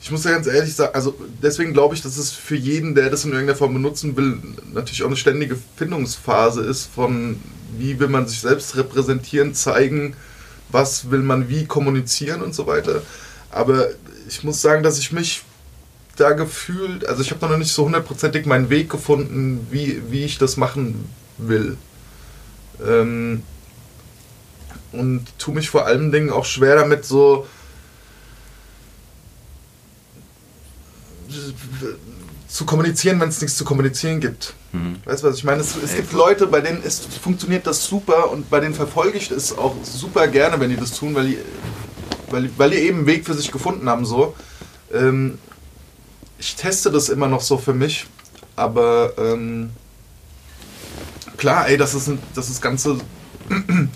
Ich muss ja ganz ehrlich sagen, also deswegen glaube ich, dass es für jeden, der das in irgendeiner Form benutzen will, natürlich auch eine ständige Findungsphase ist von, wie will man sich selbst repräsentieren, zeigen, was will man wie kommunizieren und so weiter. Aber ich muss sagen, dass ich mich da gefühlt, also ich habe noch nicht so hundertprozentig meinen Weg gefunden, wie, wie ich das machen will. Ähm, und tue mich vor allen Dingen auch schwer damit, so zu kommunizieren, wenn es nichts zu kommunizieren gibt. Weißt du, was ich meine? Es, es gibt. Leute, bei denen ist, funktioniert das super und bei denen verfolge ich es auch super gerne, wenn die das tun, weil die, weil, weil die eben einen Weg für sich gefunden haben. So. Ähm, ich teste das immer noch so für mich, aber ähm, klar, ey, das ist, ein, das ist Ganze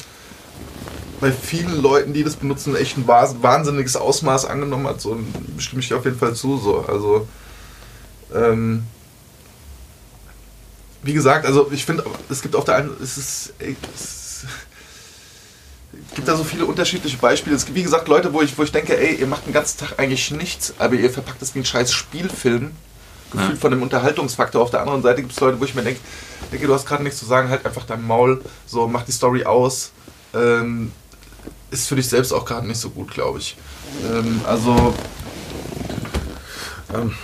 bei vielen Leuten, die das benutzen, echt ein wahns- wahnsinniges Ausmaß angenommen hat. So stimme ich dir auf jeden Fall zu. So. Also, ähm, wie gesagt, also ich finde, es gibt auf der einen, es ist, ey, es gibt da so viele unterschiedliche Beispiele. Es gibt, wie gesagt, Leute, wo ich, wo ich denke, ey, ihr macht den ganzen Tag eigentlich nichts, aber ihr verpackt es wie ein scheiß Spielfilm. Gefühlt Ja. von dem Unterhaltungsfaktor. Auf der anderen Seite gibt es Leute, wo ich mir denke, denke, du hast gerade nichts zu sagen, halt einfach dein Maul, so, mach die Story aus. Ähm, ist für dich selbst auch gerade nicht so gut, glaube ich. Ähm, also, Ähm,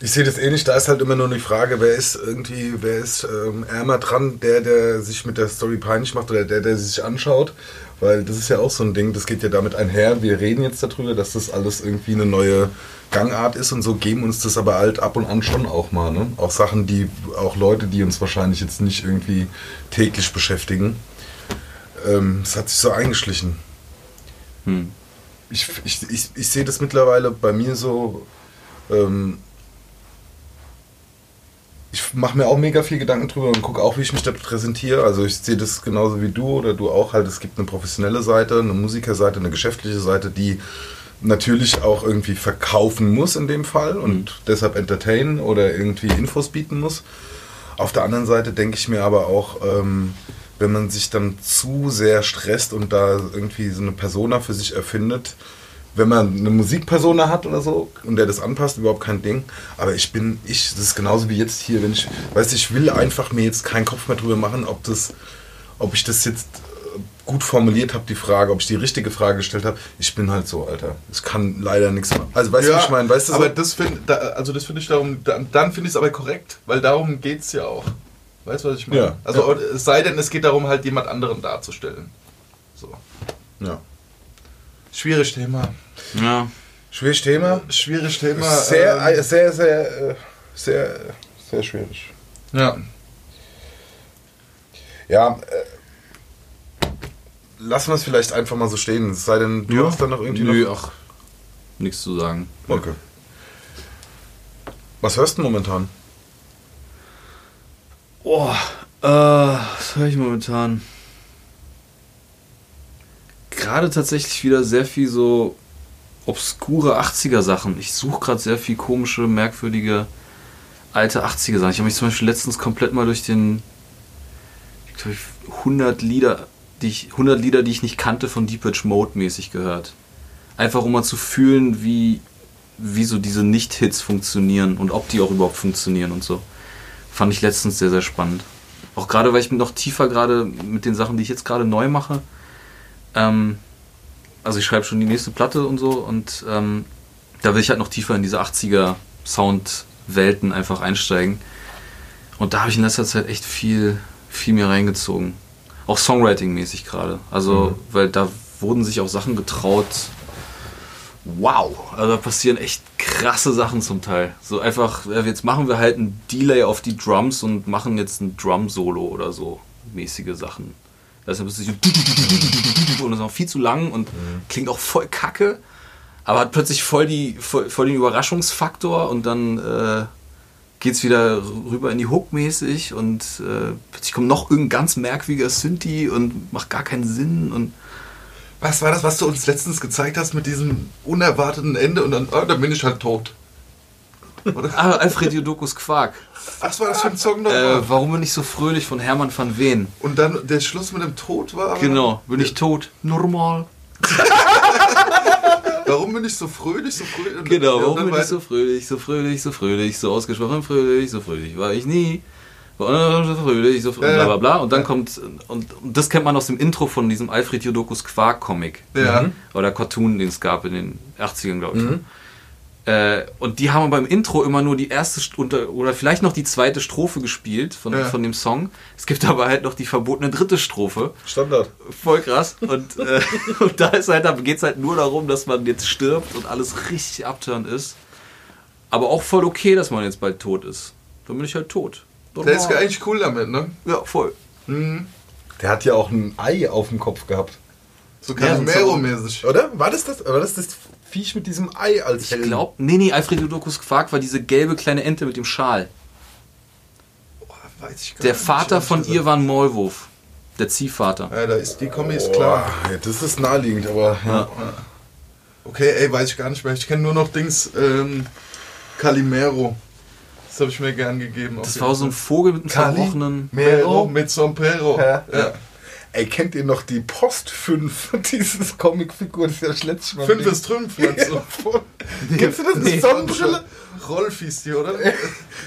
ich sehe das ähnlich, da ist halt immer nur die Frage, wer ist irgendwie, wer ist ähm, ärmer dran, der, der sich mit der Story peinlich macht oder der, der sie sich anschaut. Weil das ist ja auch so ein Ding, das geht ja damit einher. Wir reden jetzt darüber, dass das alles irgendwie eine neue Gangart ist und so geben uns das aber halt ab und an schon auch mal. Ne? Auch Sachen, die auch Leute, die uns wahrscheinlich jetzt nicht irgendwie täglich beschäftigen. Ähm, Es hat sich so eingeschlichen. Hm. ich, ich, ich, ich sehe das mittlerweile bei mir so. Ähm, ich mache mir auch mega viel Gedanken drüber und gucke auch, wie ich mich da präsentiere. Also ich sehe das genauso wie du oder du auch halt. Es gibt eine professionelle Seite, eine Musikerseite, eine geschäftliche Seite, die natürlich auch irgendwie verkaufen muss in dem Fall und deshalb entertainen oder irgendwie Infos bieten muss. Auf der anderen Seite denke ich mir aber auch, ähm, wenn man sich dann zu sehr stresst und da irgendwie so eine Persona für sich erfindet, wenn man eine Musikperson da hat oder so und der das anpasst, überhaupt kein Ding. Aber ich bin, ich, das ist genauso wie jetzt hier, wenn ich, weiß ich will einfach mir jetzt keinen Kopf mehr drüber machen, ob das, ob ich das jetzt äh, gut formuliert habe, die Frage, ob ich die richtige Frage gestellt habe. Ich bin halt so, Alter. Ich kann leider nichts machen. Also weißt du, Ja, was ich meine? Weißt du, aber so, das finde da, also das finde ich darum, dann, dann finde ich es aber korrekt, weil darum geht es ja auch. Weißt du, was ich meine? Ja. Also es sei denn, es geht darum, halt jemand anderen darzustellen. So. ja. Schwierig Thema. Ja. Schwieriges Thema. Schwierig Thema. Sehr, ähm, äh, sehr, sehr, äh, sehr, sehr schwierig. ja. Ja, äh, lassen wir es vielleicht einfach mal so stehen. Es sei denn, du hast dann noch irgendwie Nö, noch... ach, nichts zu sagen. Okay. Was hörst du momentan? Boah, äh, was höre ich momentan? Gerade tatsächlich wieder sehr viel so obskure 80er Sachen. Ich suche gerade sehr viel komische, merkwürdige alte 80er Sachen. Ich habe mich zum Beispiel letztens komplett mal durch den ich glaube 100 Lieder, die ich 100 Lieder, die ich nicht kannte von Deep Mode mäßig gehört. Einfach um mal zu fühlen, wie wie so diese Nicht-Hits funktionieren und ob die auch überhaupt funktionieren und so. Fand ich letztens sehr, sehr spannend. Auch gerade, weil ich noch tiefer gerade mit den Sachen, die ich jetzt gerade neu mache, ähm, also ich schreibe schon die nächste Platte und so und ähm, da will ich halt noch tiefer in diese 80er Soundwelten einfach einsteigen. Und da habe ich in letzter Zeit echt viel, viel mir reingezogen. Auch Songwriting-mäßig gerade. Also, weil da wurden sich auch Sachen getraut. Wow, also da passieren echt krasse Sachen zum Teil. So einfach, ja, jetzt machen wir halt ein Delay auf die Drums und machen jetzt ein Drum-Solo oder so. Mäßige Sachen. Das ist so und das ist auch viel zu lang und klingt auch voll kacke, aber hat plötzlich voll, die, voll, voll den Überraschungsfaktor und dann äh, geht es wieder rüber in die Hook mäßig und äh, plötzlich kommt noch irgendein ganz merkwürdiger Synthi und macht gar keinen Sinn und Was war das, was du uns letztens gezeigt hast mit diesem unerwarteten Ende und dann, oh, dann bin ich halt tot. Oder? Ah, Alfred Jodokus Quark. Was war das für ein Song nochmal? Äh, warum bin ich so fröhlich von Hermann van Veen? und dann der Schluss mit dem Tod war. aber- Genau, bin ich tot? Normal. Warum bin ich so fröhlich, so fröhlich? Genau, ja, warum bin ich so fröhlich, so fröhlich, so fröhlich, so ausgesprochen fröhlich, so fröhlich war ich nie. So fröhlich, so fröhlich, Ja, bla ja. bla bla. Und dann kommt, und, und das kennt man aus dem Intro von diesem Alfred Jodokus Quark-Comic. Ja. Oder Cartoon, den es gab in den 80ern, glaube ich. Äh, und die haben beim Intro immer nur die erste St- unter, oder vielleicht noch die zweite Strophe gespielt von, Ja. von dem Song. Es gibt aber halt noch die verbotene dritte Strophe. Standard. Voll krass. Und, äh, und da ist halt, da geht es halt nur darum, dass man jetzt stirbt und alles richtig abturnt ist. Aber auch voll okay, dass man jetzt bald tot ist. Dann bin ich halt tot. Der ist eigentlich cool damit, ne? Ja, voll. Mhm. Der hat ja auch ein Ei auf dem Kopf gehabt. So Ja, Calimero-mäßig. Oder? War das das? War das das Viech mit diesem Ei als Ich glaube, nee, nee, Alfred Jodokus Quark war diese gelbe kleine Ente mit dem Schal. Boah, weiß ich gar Der nicht, Vater von ihr war ein Maulwurf. Der Ziehvater. Ja, da ist die Kombi ist klar. ja, das ist naheliegend, aber ja. Okay, ey, weiß ich gar nicht mehr. Ich kenne nur noch Dings ähm, Calimero. Das habe ich mir gern gegeben. Das war so ein. Vogel mit einem Kali? zerbrochenen. Mero mit Sombrero. Ja. Ja. Ey, kennt ihr noch die Post 5? Dieses Comicfigur, das ist ja schlecht mal. Fünf ist Trümpf, meinst du? Kennst du das? Nee. Nee. Sonnenbrille? Rolf hieß die, oder?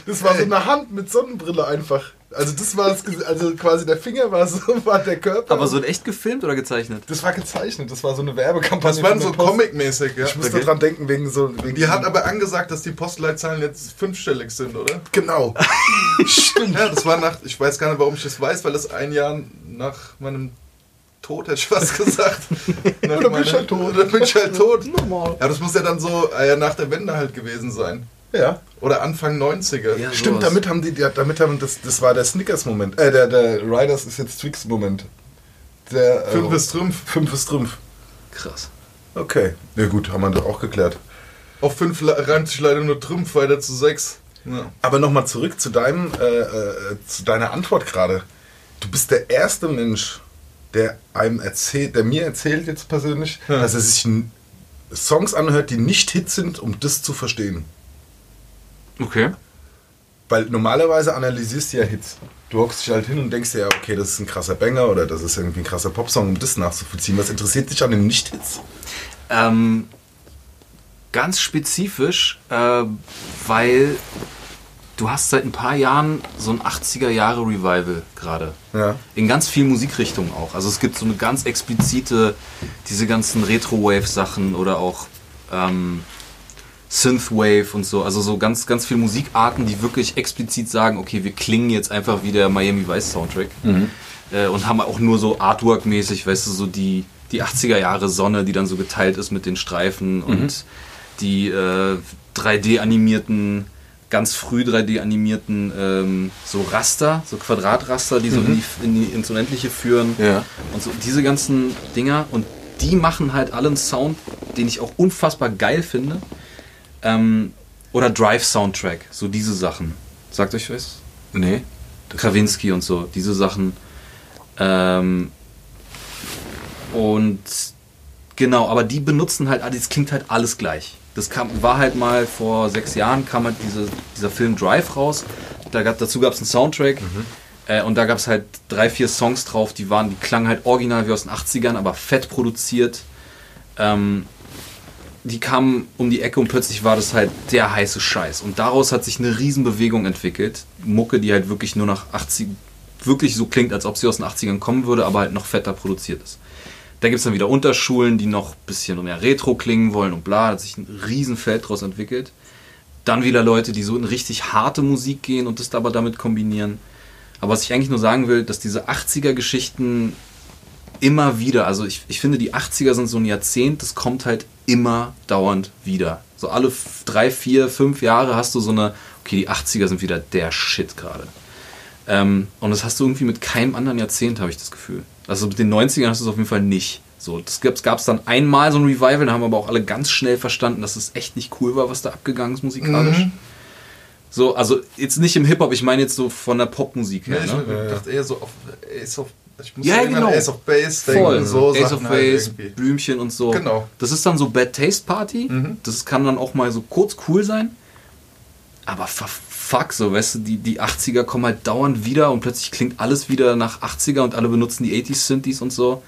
Das war so eine Hand mit Sonnenbrille einfach. Also das war das, also quasi der Finger war so war der Körper. Aber so in echt gefilmt oder gezeichnet? das war gezeichnet, das war so eine Werbekampagne. Das waren so. Comic-mäßig, ja. Ich musste dran denken wegen so wegen Die hat aber angesagt, dass die Postleitzahlen jetzt fünfstellig sind, oder? genau. Stimmt. Ja, das war nach, ich weiß gar nicht, warum ich das weiß, weil das ein Jahr nach meinem Tod, hätte ich fast gesagt. Nach Oder bin ich halt tot. Oder bin ich halt tot. Normal. Ja, das muss ja dann so äh, nach der Wende halt gewesen sein. Ja. Oder Anfang 90er. Ja, Stimmt, sowas. damit haben die, ja, damit haben das, das war der Snickers-Moment. Äh, der, der Riders ist jetzt Twix-Moment. Der, äh, Fünf ist Trümpf. Fünf ist Trümpf. Krass. Okay. Ja gut, haben wir das auch geklärt. Auf fünf reimt sich leider nur Trümpf, weiter zu sechs. Ja. Aber nochmal zurück zu deinem, äh, äh, zu deiner Antwort gerade. Du bist der erste Mensch, der einem erzählt, der mir erzählt jetzt persönlich, Ja. dass er sich Songs anhört, die nicht Hits sind, um das zu verstehen. Okay. Weil normalerweise analysierst du ja Hits. Du hockst dich halt hin und denkst dir ja, okay, das ist ein krasser Banger oder das ist irgendwie ein krasser Popsong, um das nachzuvollziehen. Was interessiert dich an den Nicht-Hits? Ähm, ganz spezifisch, äh, weil du hast seit ein paar Jahren so ein 80er Jahre Revival gerade. Ja. In ganz vielen Musikrichtungen auch. Also es gibt so eine ganz explizite, diese ganzen Retro-Wave-Sachen oder auch ähm, Synthwave und so. Also so ganz, ganz viele Musikarten, die wirklich explizit sagen, okay, wir klingen jetzt einfach wie der Miami Vice Soundtrack. Äh, und haben auch nur so Artwork-mäßig, weißt du, so die, die 80er Jahre Sonne, die dann so geteilt ist mit den Streifen und die äh, 3D-animierten, ganz früh 3D-animierten ähm, so Raster, so Quadratraster, die so in, die, in die ins Unendliche führen. Ja. Und so diese ganzen Dinger und die machen halt alle einen Sound, den ich auch unfassbar geil finde. Ähm, oder Drive Soundtrack, so diese Sachen. Sagt euch was? Nee. Krawinski und so, diese Sachen. Ähm, und genau, aber die benutzen halt, es klingt halt alles gleich. Das kam, war halt mal vor sechs Jahren, kam halt diese, dieser Film Drive raus. Da gab, dazu gab es einen Soundtrack. Äh, und da gab es halt drei, vier Songs drauf, die waren, die klangen halt original wie aus den 80ern, aber fett produziert. Ähm, die kamen um die Ecke und plötzlich war das halt der heiße Scheiß. Und daraus hat sich eine Riesenbewegung entwickelt. Mucke, die halt wirklich nur nach 80, wirklich so klingt, als ob sie aus den 80ern kommen würde, aber halt noch fetter produziert ist. Da gibt es dann wieder Unterschulen, die noch ein bisschen mehr Retro klingen wollen und bla, da hat sich ein Riesenfeld daraus entwickelt. Dann wieder Leute, die so in richtig harte Musik gehen und das aber damit kombinieren. Aber was ich eigentlich nur sagen will, dass diese 80er-Geschichten immer wieder, also ich, ich finde, die 80er sind so ein Jahrzehnt, das kommt halt immer dauernd wieder. So alle drei, vier, fünf Jahre hast du so eine, okay, die 80er sind wieder der Shit gerade. Ähm, und das hast du irgendwie mit keinem anderen Jahrzehnt, habe ich das Gefühl. Also mit den 90ern hast du es auf jeden Fall nicht. So, das gab es dann einmal so ein Revival, da haben aber auch alle ganz schnell verstanden, dass es echt nicht cool war, was da abgegangen ist musikalisch. So, also jetzt nicht im Hip-Hop, ich meine jetzt so von der Popmusik her. Ja, ich ne? dachte eher so auf Ace of. Ich muss Ja, genau. Ace of Base denken, Voll. so Ace Sachen of halt Base, irgendwie. Blümchen und so. Genau. Das ist dann so Bad Taste Party. Das kann dann auch mal so kurz cool sein. Aber fuck, so, weißt du, die, die 80er kommen halt dauernd wieder und plötzlich klingt alles wieder nach 80er und alle benutzen die 80s Synthes und so.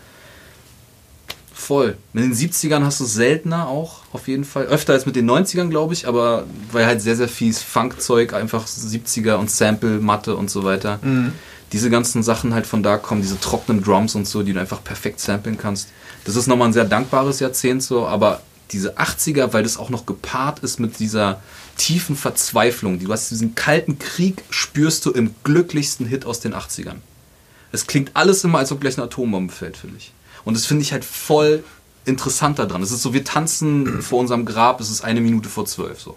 Voll. Mit den 70ern hast du es seltener auch, auf jeden Fall. Öfter als mit den 90ern, glaube ich, aber weil halt sehr, sehr viel Funkzeug, einfach 70er und Sample, Matte und so weiter. Diese ganzen Sachen halt von da kommen, diese trockenen Drums und so, die du einfach perfekt samplen kannst. Das ist nochmal ein sehr dankbares Jahrzehnt so, aber diese 80er, weil das auch noch gepaart ist mit dieser tiefen Verzweiflung. Du hast diesen kalten Krieg, spürst du im glücklichsten Hit aus den 80ern. Es klingt alles immer, als ob gleich eine Atombombe fällt, finde ich. Und das finde ich halt voll interessant daran. Es ist so, wir tanzen vor unserem Grab, es ist eine Minute vor zwölf so.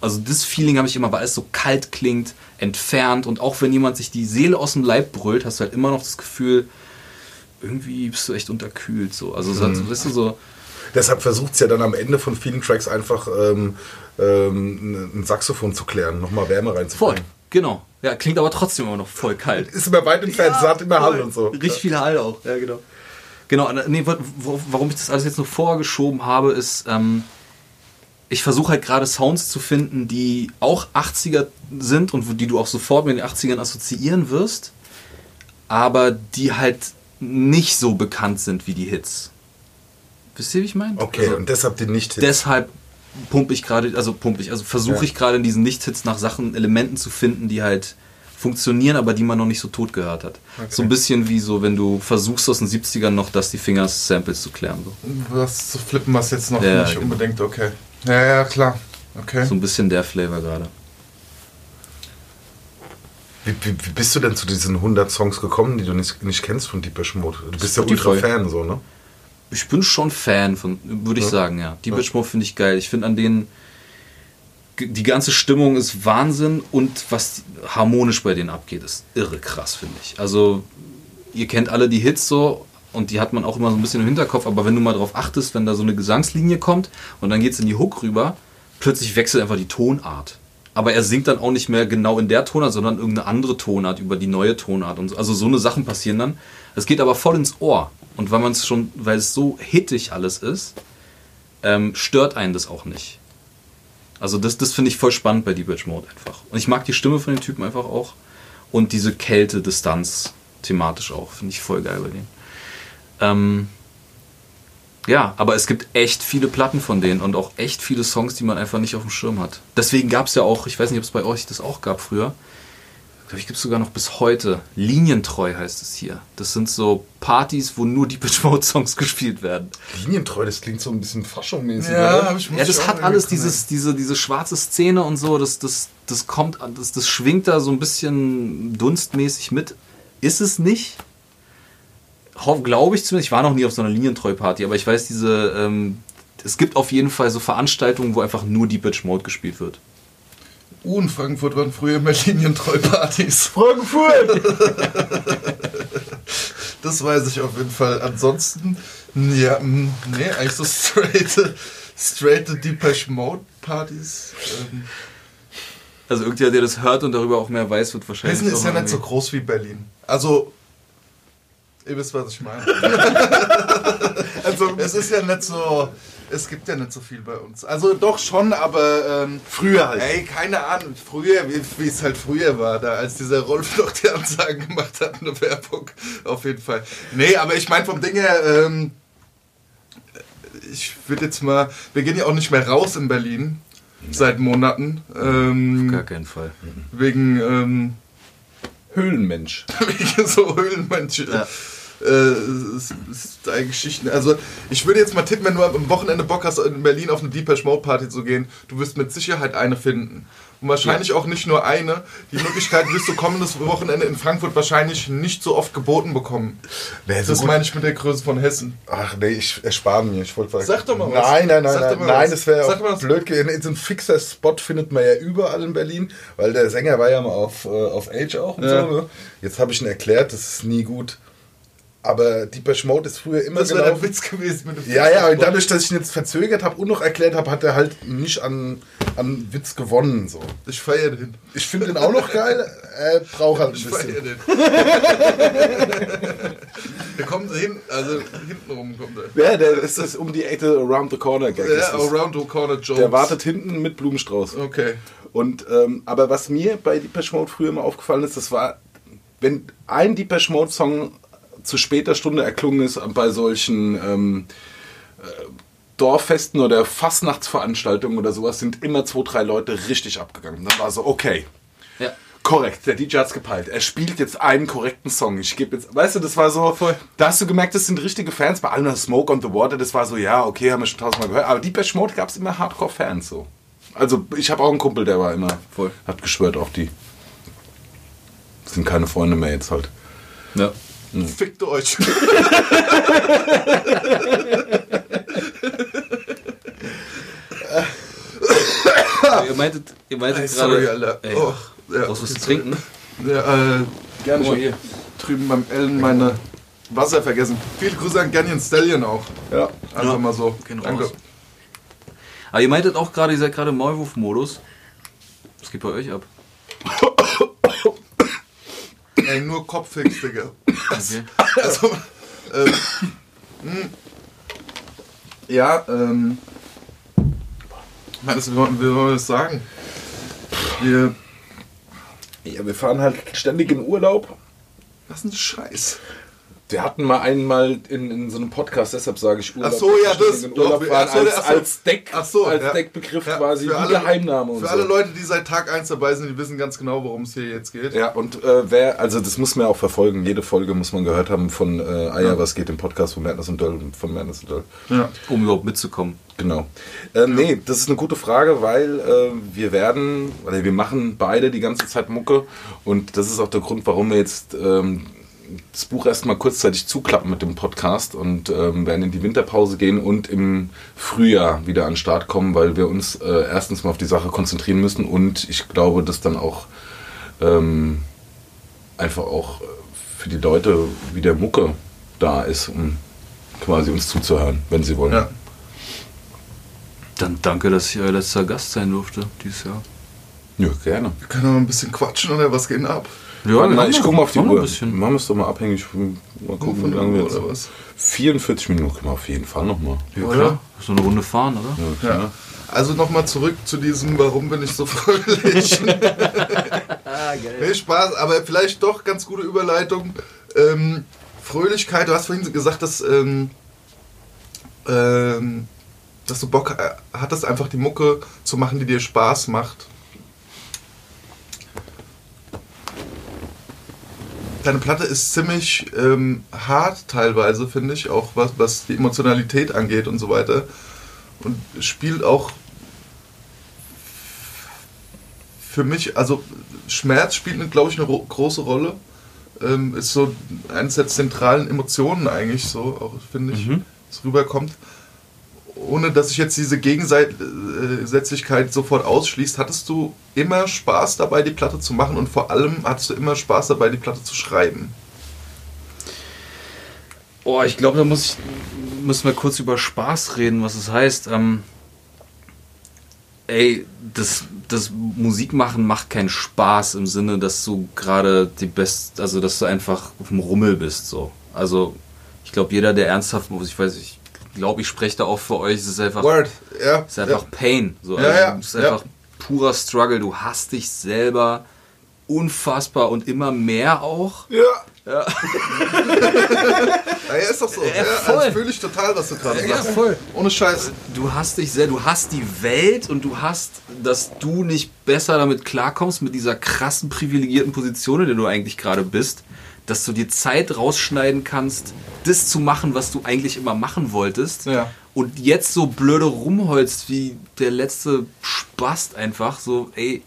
Also das Feeling habe ich immer, weil es so kalt klingt, entfernt und auch wenn jemand sich die Seele aus dem Leib brüllt, hast du halt immer noch das Gefühl, irgendwie bist du echt unterkühlt so. Also so, weißt du so, Deshalb versucht es ja dann am Ende von vielen Tracks einfach ähm, ähm, ein Saxophon zu klären, nochmal Wärme voll, reinzubringen. genau. Ja, klingt aber trotzdem immer noch voll kalt. Ist immer weit entfernt, es hat immer Hall voll. und so. Richtig viel Hall auch, ja, genau. Genau, nee, warum ich das alles jetzt nur vorgeschoben habe, ist, ähm, ich versuche halt gerade Sounds zu finden, die auch 80er sind und die du auch sofort mit den 80ern assoziieren wirst, aber die halt nicht so bekannt sind wie die Hits. Wisst ihr, wie ich meine? Okay, Also- und deshalb den nicht deshalb pumpe ich gerade, also pumpe ich, also versuche Ja. ich gerade in diesen Nicht-Hits nach Sachen, Elementen zu finden, die halt funktionieren, aber die man noch nicht so tot gehört hat. So ein bisschen wie so, wenn du versuchst aus den 70ern noch Dusty Fingers Samples zu klären. So, Was zu flippen, was jetzt noch Ja, nicht genau. unbedingt, okay. Ja, ja, klar. Okay. so ein bisschen der Flavor gerade. Wie, wie, wie bist du denn zu diesen 100 Songs gekommen, die du nicht, nicht kennst von Deepesh Mode? Du bist ja Spotify. ultra Fan, so, ne? Ich bin schon Fan von, würde ich Ja. sagen, ja. Die Bitch Mode finde ich geil. Ich finde an denen, die ganze Stimmung ist Wahnsinn und was harmonisch bei denen abgeht, ist irre krass, finde ich. Also, ihr kennt alle die Hits so und die hat man auch immer so ein bisschen im Hinterkopf, aber wenn du mal drauf achtest, wenn da so eine Gesangslinie kommt und dann geht es in die Hook rüber, plötzlich wechselt einfach die Tonart. Aber er singt dann auch nicht mehr genau in der Tonart, sondern irgendeine andere Tonart über die neue Tonart und so. Also so eine Sachen passieren dann. Es geht aber voll ins Ohr. Und weil man es schon, weil es so hittig alles ist, ähm, stört einen das auch nicht. Also das, das finde ich voll spannend bei Deep Mode einfach. Und ich mag die Stimme von den Typen einfach auch. Und diese Kälte, Distanz thematisch auch. Finde ich voll geil bei denen. Ähm, Ja, aber es gibt echt viele Platten von denen und auch echt viele Songs, die man einfach nicht auf dem Schirm hat. Deswegen gab es ja auch, ich weiß nicht, ob es bei euch das auch gab früher, glaube ich, gibt es sogar noch bis heute. Linientreu heißt es hier. Das sind so Partys, wo nur die Pitch Mode Songs gespielt werden. Linientreu, das klingt so ein bisschen faschonmäßig, Ja, Ja, das hat alles dieses, diese, diese schwarze Szene und so, das, das, das kommt, an- das, das schwingt da so ein bisschen dunstmäßig mit. Ist es nicht? Glaube ich zumindest. Ich war noch nie auf so einer Linientreu-Party, aber ich weiß, diese, ähm, es gibt auf jeden Fall so Veranstaltungen, wo einfach nur die Bitch Mode gespielt wird. Uh, in Frankfurt waren früher immer Linientreu-Partys. Frankfurt! Das weiß ich auf jeden Fall. Ansonsten, ja, mh, nee, eigentlich so straight, straight Depeche Mode Partys. Ähm, Also irgendjemand, der das hört und darüber auch mehr weiß, wird wahrscheinlich. Hessen ist ja nicht so groß wie Berlin. Also, ihr wisst, was ich meine. also, es ist ja nicht so, es gibt ja nicht so viel bei uns. Also doch schon, aber ähm, Früher halt. Ey, keine Ahnung, früher, wie, wie es halt früher war, da als dieser Rolf noch die Ansagen gemacht hat, eine Werbung, auf jeden Fall. Nee, aber ich meine vom Ding her, ähm, ich würde jetzt mal, wir gehen ja auch nicht mehr raus in Berlin seit Monaten, ähm, Gar keinen Fall. wegen, ähm, Höhlenmensch. wegen so Höhlenmensch. Ja. Äh, es ist eine Geschichte. Also, ich würde jetzt mal tippen, wenn du am Wochenende Bock hast, in Berlin auf eine Deepesh Mode Party zu gehen, du wirst mit Sicherheit eine finden. Und wahrscheinlich auch nicht nur eine. Die Möglichkeit wirst du kommendes Wochenende in Frankfurt wahrscheinlich nicht so oft geboten bekommen. Nee, so Das meine ich mit der Größe von Hessen. Ach nee, ich erspare mir. Ich wollte Sag doch mal was. Nein, nein, nein, Sag nein, das wäre auch blöd. So ein fixer Spot findet man ja überall in Berlin, weil der Sänger war ja mal auf, äh, auf Age auch und Ja. so. Ne? Jetzt habe ich ihn erklärt, das ist nie gut. Aber Deepesh Mode ist früher immer Das wäre genau... der Witz gewesen mit dem Ja, ja, und dadurch, dass ich ihn jetzt verzögert habe und noch erklärt habe, hat er halt nicht an, an Witz gewonnen. So. Ich feiere den. Ich finde den auch noch geil, er braucht halt ein Ich feiere bisschen. den. der kommt hin, also hinten rum kommt er. Ja, der ist das um die Ecke Around the Corner Gag. ist Ja, das. Around the Corner Jones. Der wartet hinten mit Blumenstrauß. Okay. Und, ähm, aber was mir bei Depeche Mode früher immer aufgefallen ist, das war, wenn ein Depeche Mode Song zu später Stunde erklungen ist bei solchen ähm, äh, Dorffesten oder Fastnachtsveranstaltungen oder sowas, sind immer zwei, drei Leute richtig abgegangen. Dann war so, okay, Ja. korrekt, der DJ hat's gepeilt. Er spielt jetzt einen korrekten Song. Ich gebe jetzt, weißt du, das war so, da hast du gemerkt, das sind richtige Fans. Bei allen Smoke on the Water, das war so, ja, okay, haben wir schon tausendmal gehört. Aber Depeche Mode gab es immer Hardcore-Fans so. Also ich habe auch einen Kumpel, der war immer Voll. hat geschwört auf die. Sind keine Freunde mehr jetzt halt. Ja. Fickt euch. ihr meintet, ihr meintet Ey, gerade. sorry, Alter. Ey, Oh, ja. brauchst du was zu trinken? Ja, äh, Gerne mal, hier. drüben beim Ellen meine Wasser vergessen. Viele Grüße an Ganyan Stallion auch. Ja. Einfach Ja. mal so. Gehen Danke. raus. Aber ihr meintet auch gerade, ihr seid gerade im Maulwurf-Modus. Was geht bei euch ab? Ey, nur Kopffix, Digga. Okay. Also, ähm, mh. ja, ähm, wollen wie wollen wir das sagen? Wir, Ja, wir fahren halt ständig in Urlaub. was ein Scheiß. Wir hatten mal einmal in, in so einem Podcast, deshalb sage ich Urlaub. Ach so, ja, das- Urlaub doch, so, als, so. als Deck, Ach so, als ja. Deckbegriff Ja, quasi, für wie alle- Geheimname und Für so. alle Leute, die seit Tag 1 dabei sind, die wissen ganz genau, worum es hier jetzt geht. Ja, und äh, wer, also das muss man auch verfolgen. Jede Folge muss man gehört haben von äh, Eier, was geht im Podcast von Madness und Döll, von Madness und Döll. Ja. Um überhaupt mitzukommen. Genau. Ähm, nee, das ist eine gute Frage, weil äh, wir werden, oder wir machen beide die ganze Zeit Mucke und das ist auch der Grund, warum wir jetzt ähm, das Buch erstmal kurzzeitig zuklappen mit dem Podcast und ähm, werden in die Winterpause gehen und im Frühjahr wieder an den Start kommen, weil wir uns äh, erstens mal auf die Sache konzentrieren müssen und ich glaube, dass dann auch ähm, einfach auch äh, für die Leute wieder Mucke da ist, um quasi uns zuzuhören, wenn sie wollen. ja. Dann danke, dass ich euer letzter Gast sein durfte dieses Jahr. Ja, gerne. Wir können noch ein bisschen quatschen oder was geht denn ab? Ja, wir ich gucke mal auf die Uhr. Machen wir es doch mal abhängig. Mal gucken, wie lange wir jetzt. oder was? 44 Minuten können wir auf jeden Fall nochmal. Ja, Oder? klar. So eine Runde fahren, oder? Ja, Ja. Also nochmal zurück zu diesem, warum bin ich so fröhlich? nee, Spaß, aber vielleicht doch ganz gute Überleitung. Ähm, Fröhlichkeit, du hast vorhin gesagt, dass ähm, ähm, dass du Bock äh, hattest, einfach die Mucke zu machen, die dir Spaß macht. Deine Platte ist ziemlich ähm, hart teilweise, finde ich, auch was, was die Emotionalität angeht und so weiter. Und spielt auch für mich, also Schmerz spielt, glaube ich, eine ro- große Rolle. Ähm, ist so eines der zentralen Emotionen eigentlich, so, auch finde ich, Mhm. es rüberkommt. Ohne dass ich jetzt diese Gegensätzlichkeit sofort ausschließt, hattest du immer Spaß dabei, die Platte zu machen und vor allem hattest du immer Spaß dabei, die Platte zu schreiben. Oh, ich glaube, da muss ich, müssen wir kurz über Spaß reden, was es heißt. Ähm, ey, das, das Musikmachen macht keinen Spaß im Sinne, dass du gerade die best, also dass du einfach auf dem Rummel bist. So. Also ich glaube, jeder, der ernsthaft, ich weiß, ich glaube, ich spreche da auch für euch, es ist einfach, Word, ja. es ist einfach Pain. So. Ja, also, ja, es ist ja. einfach purer Struggle. Du hast dich selber unfassbar und immer mehr auch. Ja. Ja. ja, ist doch so. Ja, Ja, voll. also fühle ich total, was du gerade Ja, sagst. voll. Ohne Scheiß. Du hast dich sehr, du hast die Welt und du hast, dass du nicht besser damit klarkommst mit dieser krassen privilegierten Position, in der du eigentlich gerade bist, dass du dir Zeit rausschneiden kannst, das zu machen, was du eigentlich immer machen wolltest. Ja. Und jetzt so blöde rumholst wie der letzte Spast einfach so, ey,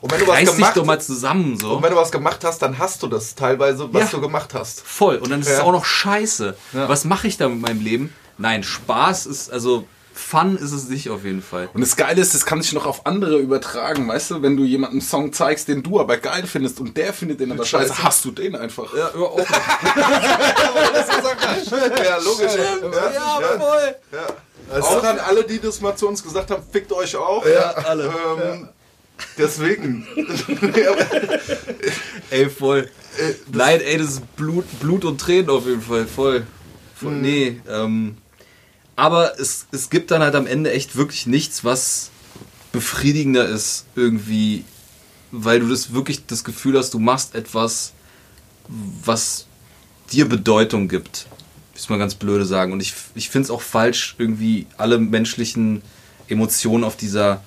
Und wenn du was reiß dich gemacht doch mal zusammen so. und wenn du was gemacht hast, dann hast du das teilweise, was Ja. du gemacht hast. Voll. Und dann ist es Ja. auch noch scheiße. Was mache ich da mit meinem Leben? Nein, Spaß ist, also Fun ist es nicht auf jeden Fall. Und das Geile ist, das kann sich noch auf andere übertragen, weißt du? Wenn du jemanden einen Song zeigst, den du aber geil findest und der findet den aber scheiße, Scheiße. hast du den einfach. Ja, auch. Ja, logisch. Ja, ja. voll. Auch an alle, die das mal zu uns gesagt haben, fickt euch auch. Ja, alle. Ähm, Deswegen. Ey, voll. Nein, ey, das ist Blut, Blut und Tränen auf jeden Fall. Voll. voll Nee, ähm. Aber es, es gibt dann halt am Ende echt wirklich nichts, was befriedigender ist, irgendwie, weil du das wirklich das Gefühl hast, du machst etwas, was dir Bedeutung gibt. Muss man ganz blöde sagen. Und ich, ich finde es auch falsch, irgendwie alle menschlichen Emotionen auf dieser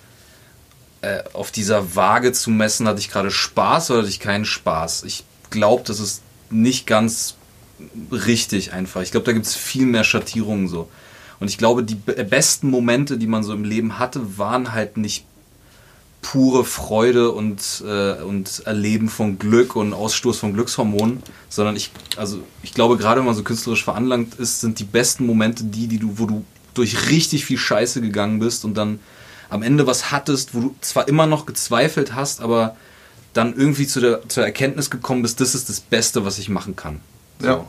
äh, auf dieser Waage zu messen, hatte ich gerade Spaß oder hatte ich keinen Spaß. Ich glaube, das ist nicht ganz richtig einfach. Ich glaube, da gibt es viel mehr Schattierungen so. Und ich glaube, die be- besten Momente, die man so im Leben hatte, waren halt nicht pure Freude und, äh, und Erleben von Glück und Ausstoß von Glückshormonen, sondern ich, also ich glaube, gerade wenn man so künstlerisch veranlangt ist, sind die besten Momente die, die du, wo du durch richtig viel Scheiße gegangen bist und dann am Ende was hattest, wo du zwar immer noch gezweifelt hast, aber dann irgendwie zu der, zur Erkenntnis gekommen bist, das ist das Beste, was ich machen kann. So. Ja.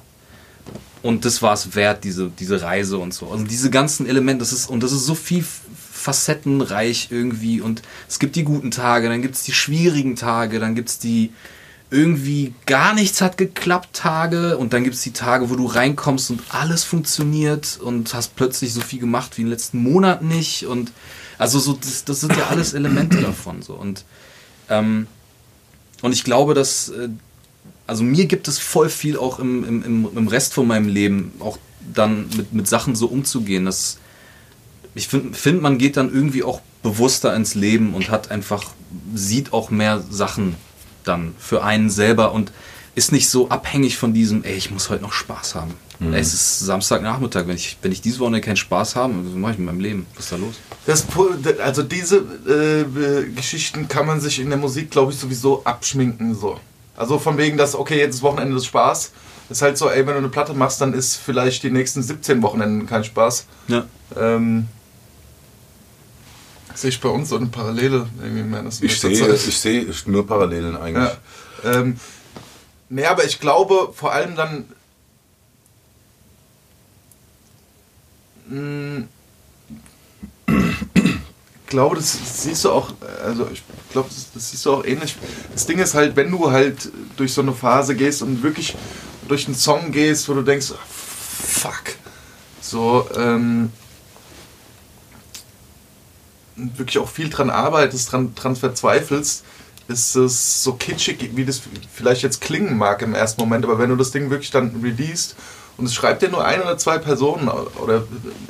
Und das war es wert, diese, diese Reise und so. Also diese ganzen Elemente, das ist, und das ist so viel facettenreich irgendwie. Und es gibt die guten Tage, dann gibt es die schwierigen Tage, dann gibt es die irgendwie gar nichts hat geklappt Tage und dann gibt es die Tage, wo du reinkommst und alles funktioniert und hast plötzlich so viel gemacht wie in den letzten Monaten nicht. Und also so, das, das sind ja alles Elemente davon. So. Und, ähm, und ich glaube, dass äh, also mir gibt es voll viel auch im, im, im, Rest von meinem Leben, auch dann mit, mit Sachen so umzugehen. Dass ich finde, find, man geht dann irgendwie auch bewusster ins Leben und hat einfach, sieht auch mehr Sachen dann für einen selber und ist nicht so abhängig von diesem, ey, ich muss heute noch Spaß haben. Ey, es ist Samstagnachmittag, wenn ich, wenn ich diese Woche keinen Spaß habe, was mache ich mit meinem Leben? Was ist da los? Das, also diese äh, Geschichten kann man sich in der Musik, glaube ich, sowieso abschminken. So. Also von wegen, dass, okay, jetzt ist Wochenende des Spaß. Ist halt so, ey, wenn du eine Platte machst, dann ist vielleicht die nächsten 17 Wochenenden kein Spaß. Ja. Ähm, sehe ich bei uns so eine Parallele irgendwie mehr. Das Ich sehe ich sehe nur Parallelen eigentlich. Ja. Ähm, nee, aber ich glaube vor allem dann. Mh, ich glaube, das siehst du auch, also ich glaube, das, das siehst du auch ähnlich. Das Ding ist halt, wenn du halt durch so eine Phase gehst und wirklich durch einen Song gehst, wo du denkst, ah, fuck, so, ähm, wirklich auch viel dran arbeitest, dran, dran verzweifelst, ist es so kitschig, wie das vielleicht jetzt klingen mag im ersten Moment, aber wenn du das Ding wirklich dann released und es schreibt dir nur ein oder zwei Personen oder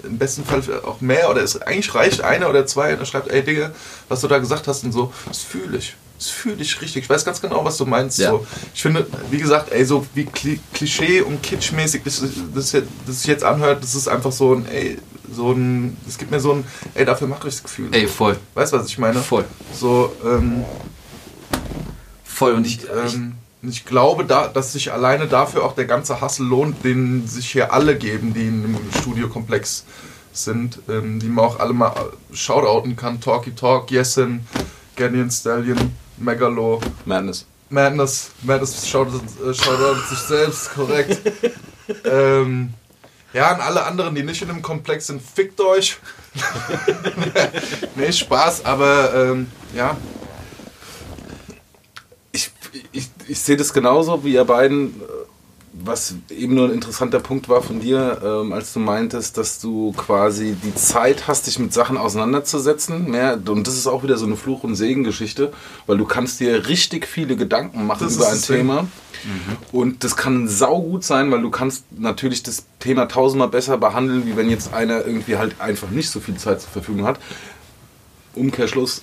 im besten Fall auch mehr oder es eigentlich reicht eine oder zwei und er schreibt, ey Digga, was du da gesagt hast und so, das fühle ich. Das fühle ich richtig. Ich weiß ganz genau, was du meinst. Ja. So. Ich finde, wie gesagt, ey, so wie Kli- Klischee und Kitschmäßig das, das, jetzt- das sich jetzt anhört, das ist einfach so ein, ey, so ein, es gibt mir so ein, ey, dafür mache ich das Gefühl. Ey, voll. Weißt du, was ich meine? Voll. So, ähm, Voll. Und ich, ich ähm, ich glaube, da, dass sich alleine dafür auch der ganze Hassel lohnt, den sich hier alle geben, die im Studiokomplex sind, ähm, die man auch alle mal shoutouten kann. Talky Talk, Yesin, Ganyan Stallion, Megalo, Madness. Madness, Madness shoutout, äh, shoutout sich selbst, korrekt. ähm, ja, und alle anderen, die nicht in dem Komplex sind, fickt euch. nee, Spaß, aber ähm, ja, Ich, ich, ich sehe das genauso wie ihr beiden, äh, was eben nur ein interessanter Punkt war von dir, ähm, als du meintest, dass du quasi die Zeit hast, dich mit Sachen auseinanderzusetzen. Mehr, und das ist auch wieder so eine Fluch- und Segen-Geschichte, weil du kannst dir richtig viele Gedanken machen Das über ein. Thema. Und das kann saugut sein, weil du kannst natürlich das Thema tausendmal besser behandeln, wie wenn jetzt einer irgendwie halt einfach nicht so viel Zeit zur Verfügung hat. Umkehrschluss,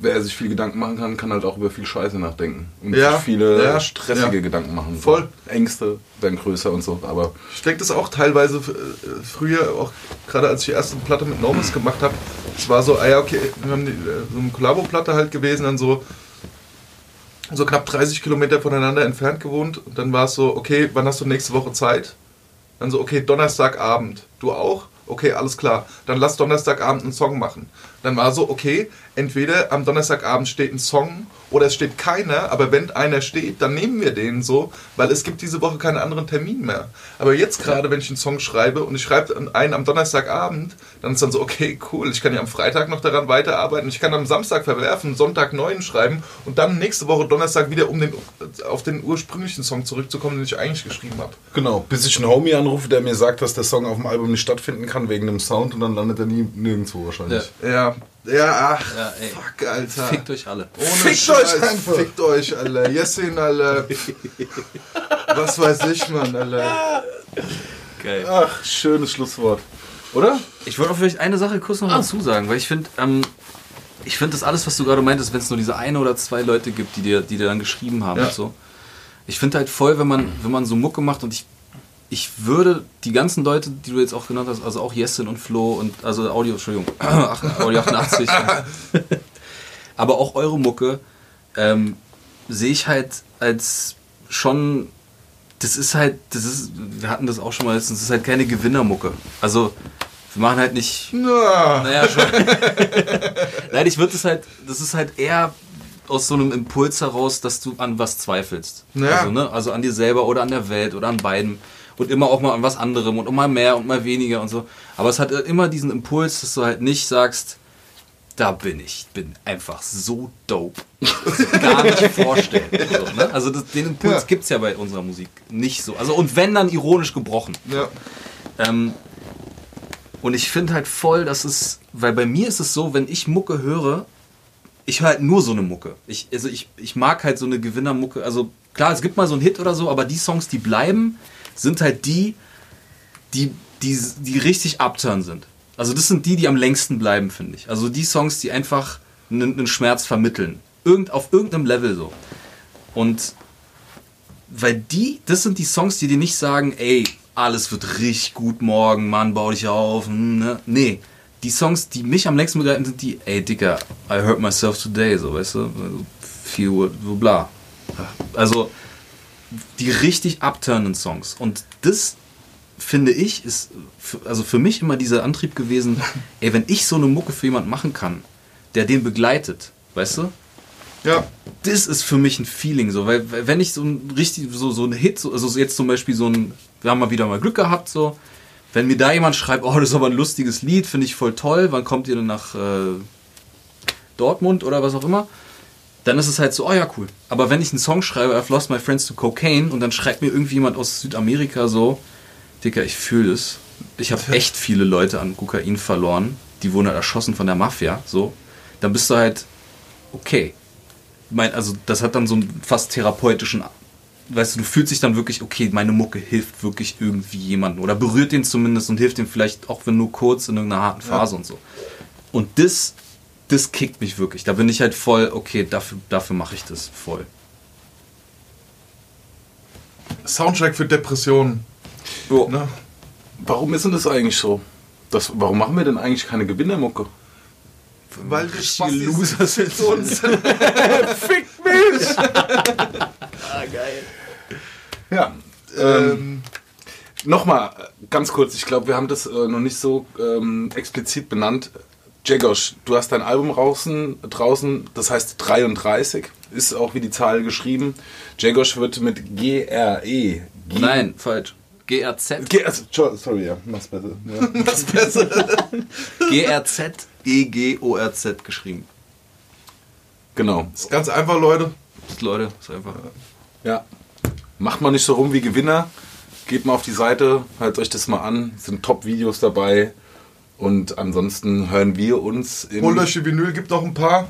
wer sich viel Gedanken machen kann, kann halt auch über viel Scheiße nachdenken. Und Ja, sich viele ja, stressige ja. Gedanken machen. Voll. Ängste werden größer und so. Aber Ich denke das auch teilweise äh, früher, auch gerade als ich die erste Platte mit Normus gemacht habe, es war so, ah ja, okay, wir haben die, äh, so eine Kollabo-Platte halt gewesen, dann so, so knapp 30 Kilometer voneinander entfernt gewohnt und dann war es so, okay, wann hast du nächste Woche Zeit? Dann so, okay, Donnerstagabend. Du auch? Okay, alles klar. Dann lass Donnerstagabend einen Song machen. Dann war so, okay, entweder am Donnerstagabend steht ein Song oder es steht keiner, aber wenn einer steht, dann nehmen wir den so, weil es gibt diese Woche keinen anderen Termin mehr. Aber jetzt gerade, wenn ich einen Song schreibe und ich schreibe einen am Donnerstagabend, dann ist dann so, okay, cool, ich kann ja am Freitag noch daran weiterarbeiten, ich kann am Samstag verwerfen, Sonntag neuen schreiben und dann nächste Woche Donnerstag wieder, um den, auf den ursprünglichen Song zurückzukommen, den ich eigentlich geschrieben habe. Genau, bis ich einen Homie anrufe, der mir sagt, dass der Song auf dem Album nicht stattfinden kann wegen dem Sound und dann landet er nie nirgendwo wahrscheinlich. Ja, ja, ach, Ja, ey. fuck, Alter. fickt euch alle. Ohne Fickt Scheiß, euch einfach. Fickt euch, Alter. Jessin, Alter. Was weiß ich, Mann, Alter. Geil. ach, schönes Schlusswort. Oder? Ich wollte auch vielleicht eine Sache kurz noch dazu sagen, weil ich finde, ähm, ich finde das alles, was du gerade meintest, wenn es nur diese eine oder zwei Leute gibt, die dir, die dir dann geschrieben haben Ja. und so. Ich finde halt voll, wenn man, wenn man so Mucke macht und ich, ich würde die ganzen Leute, die du jetzt auch genannt hast, also auch Jessin und Flo und also Audio, Entschuldigung, Audio 88, aber auch eure Mucke ähm, sehe ich halt als schon, das ist halt, das ist, wir hatten das auch schon mal letztens, das ist halt keine Gewinnermucke. Also wir machen halt nicht Na, naja, schon. Nein, ich würde es halt, das ist halt eher aus so einem Impuls heraus, dass du an was zweifelst. Ja. Also, ne? also an dir selber oder an der Welt oder an beiden. Und immer auch mal an was anderem und mal mehr und mal weniger und so. Aber es hat immer diesen Impuls, dass du halt nicht sagst, da bin ich, bin einfach so dope. Gar nicht vorstellen. So, ne? Also das, den Impuls Ja. gibt es ja bei unserer Musik nicht so. Also und wenn dann ironisch gebrochen. ja. Ähm, und ich finde halt voll, dass es, weil bei mir ist es so, wenn ich Mucke höre, ich höre halt nur so eine Mucke. Ich, also ich, ich mag halt so eine Gewinnermucke. Also klar, es gibt mal so einen Hit oder so, aber die Songs, die bleiben, sind halt die, die, die, die richtig upturn sind. Also das sind die, die am längsten bleiben, finde ich. Also die Songs, die einfach einen, einen Schmerz vermitteln. Irgend, auf irgendeinem Level so. Und weil die, das sind die Songs, die dir nicht sagen, ey, alles wird richtig gut morgen, Mann, bau dich auf. hm, Ne? Nee, die Songs, die mich am längsten begleiten, sind die, ey, Dicker, I hurt myself today, so, weißt du? Viel, so bla. Also, die richtig abturnen Songs. Und das, finde ich, ist für, also für mich immer dieser Antrieb gewesen, ey, wenn ich so eine Mucke für jemanden machen kann, der den begleitet, weißt du? Ja, das ist für mich ein Feeling so, weil wenn ich so ein richtig so so ein Hit, so, also jetzt zum Beispiel so ein, wir haben mal wieder mal Glück gehabt so, wenn mir da jemand schreibt, oh das ist aber ein lustiges Lied, finde ich voll toll, wann kommt ihr denn nach äh, Dortmund oder was auch immer, dann ist es halt so, oh ja cool. Aber wenn ich einen Song schreibe, I've lost my friends to cocaine und dann schreibt mir irgendwie jemand aus Südamerika so, Dicker, ich fühle es. Ich habe echt viele Leute an Kokain verloren, die wurden halt erschossen von der Mafia, so. Dann bist du halt okay mein, also das hat dann so einen fast therapeutischen weißt du, du fühlst dich dann wirklich, okay, meine Mucke hilft wirklich irgendwie jemandem oder berührt den zumindest und hilft ihm vielleicht auch wenn nur kurz in irgendeiner harten Phase und so. Und das, das kickt mich wirklich. Da bin ich halt voll, okay, dafür, dafür mache ich das voll. Soundtrack für Depressionen. Jo. Ne? Warum ist denn das eigentlich so? Das, warum machen wir denn eigentlich keine Gewinnermucke? Weil wir Spastis Loser sind uns. Fick mich! Ja. Ähm, ähm, Nochmal, ganz kurz, ich glaube, wir haben das äh, noch nicht so ähm, explizit benannt. Jagosh, du hast dein Album draußen, draußen, das heißt 33, ist auch wie die Zahl geschrieben. Jagosh wird mit G-R-E. G- Nein, falsch. GRZ. G also, sorry, ja, mach's besser. Ja. das besser. GRZ, E-G-O-R-Z geschrieben. genau. ist ganz einfach, Leute. Leute, ist einfach. Ja. Macht mal nicht so rum wie Gewinner. Geht mal auf die Seite, hört euch das mal an. Es sind Top-Videos dabei. Und ansonsten hören wir uns im Holt euch die Vinyl, gibt noch ein paar.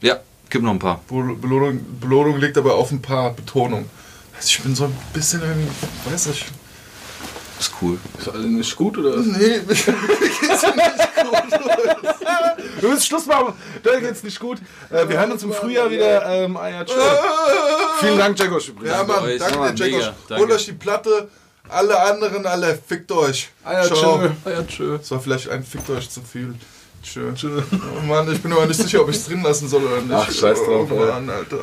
Ja, gib noch ein paar. Be- Belohnung, Belohnung liegt aber auf ein paar Betonung. Also ich bin so ein bisschen irgendwie, weiß nicht. Ist cool. Ist alles nicht gut oder? Nee, mir geht's nicht gut. Wir müssen Schluss machen. Da geht's nicht gut. Äh, wir hören uns im Frühjahr wieder. Ähm, ah ja. Vielen Dank, übrigens. Ja, Mann, danke danke. Holt euch die Platte. Alle anderen, alle, fickt euch. Ah ja, Ciao. tschö. Ah ja, tschö. Das war vielleicht ein fickt euch zu viel. Tschö. Oh Mann, ich bin aber nicht sicher, ob ich es drin lassen soll oder nicht. Ach, scheiß drauf, Oh. Mann, Alter.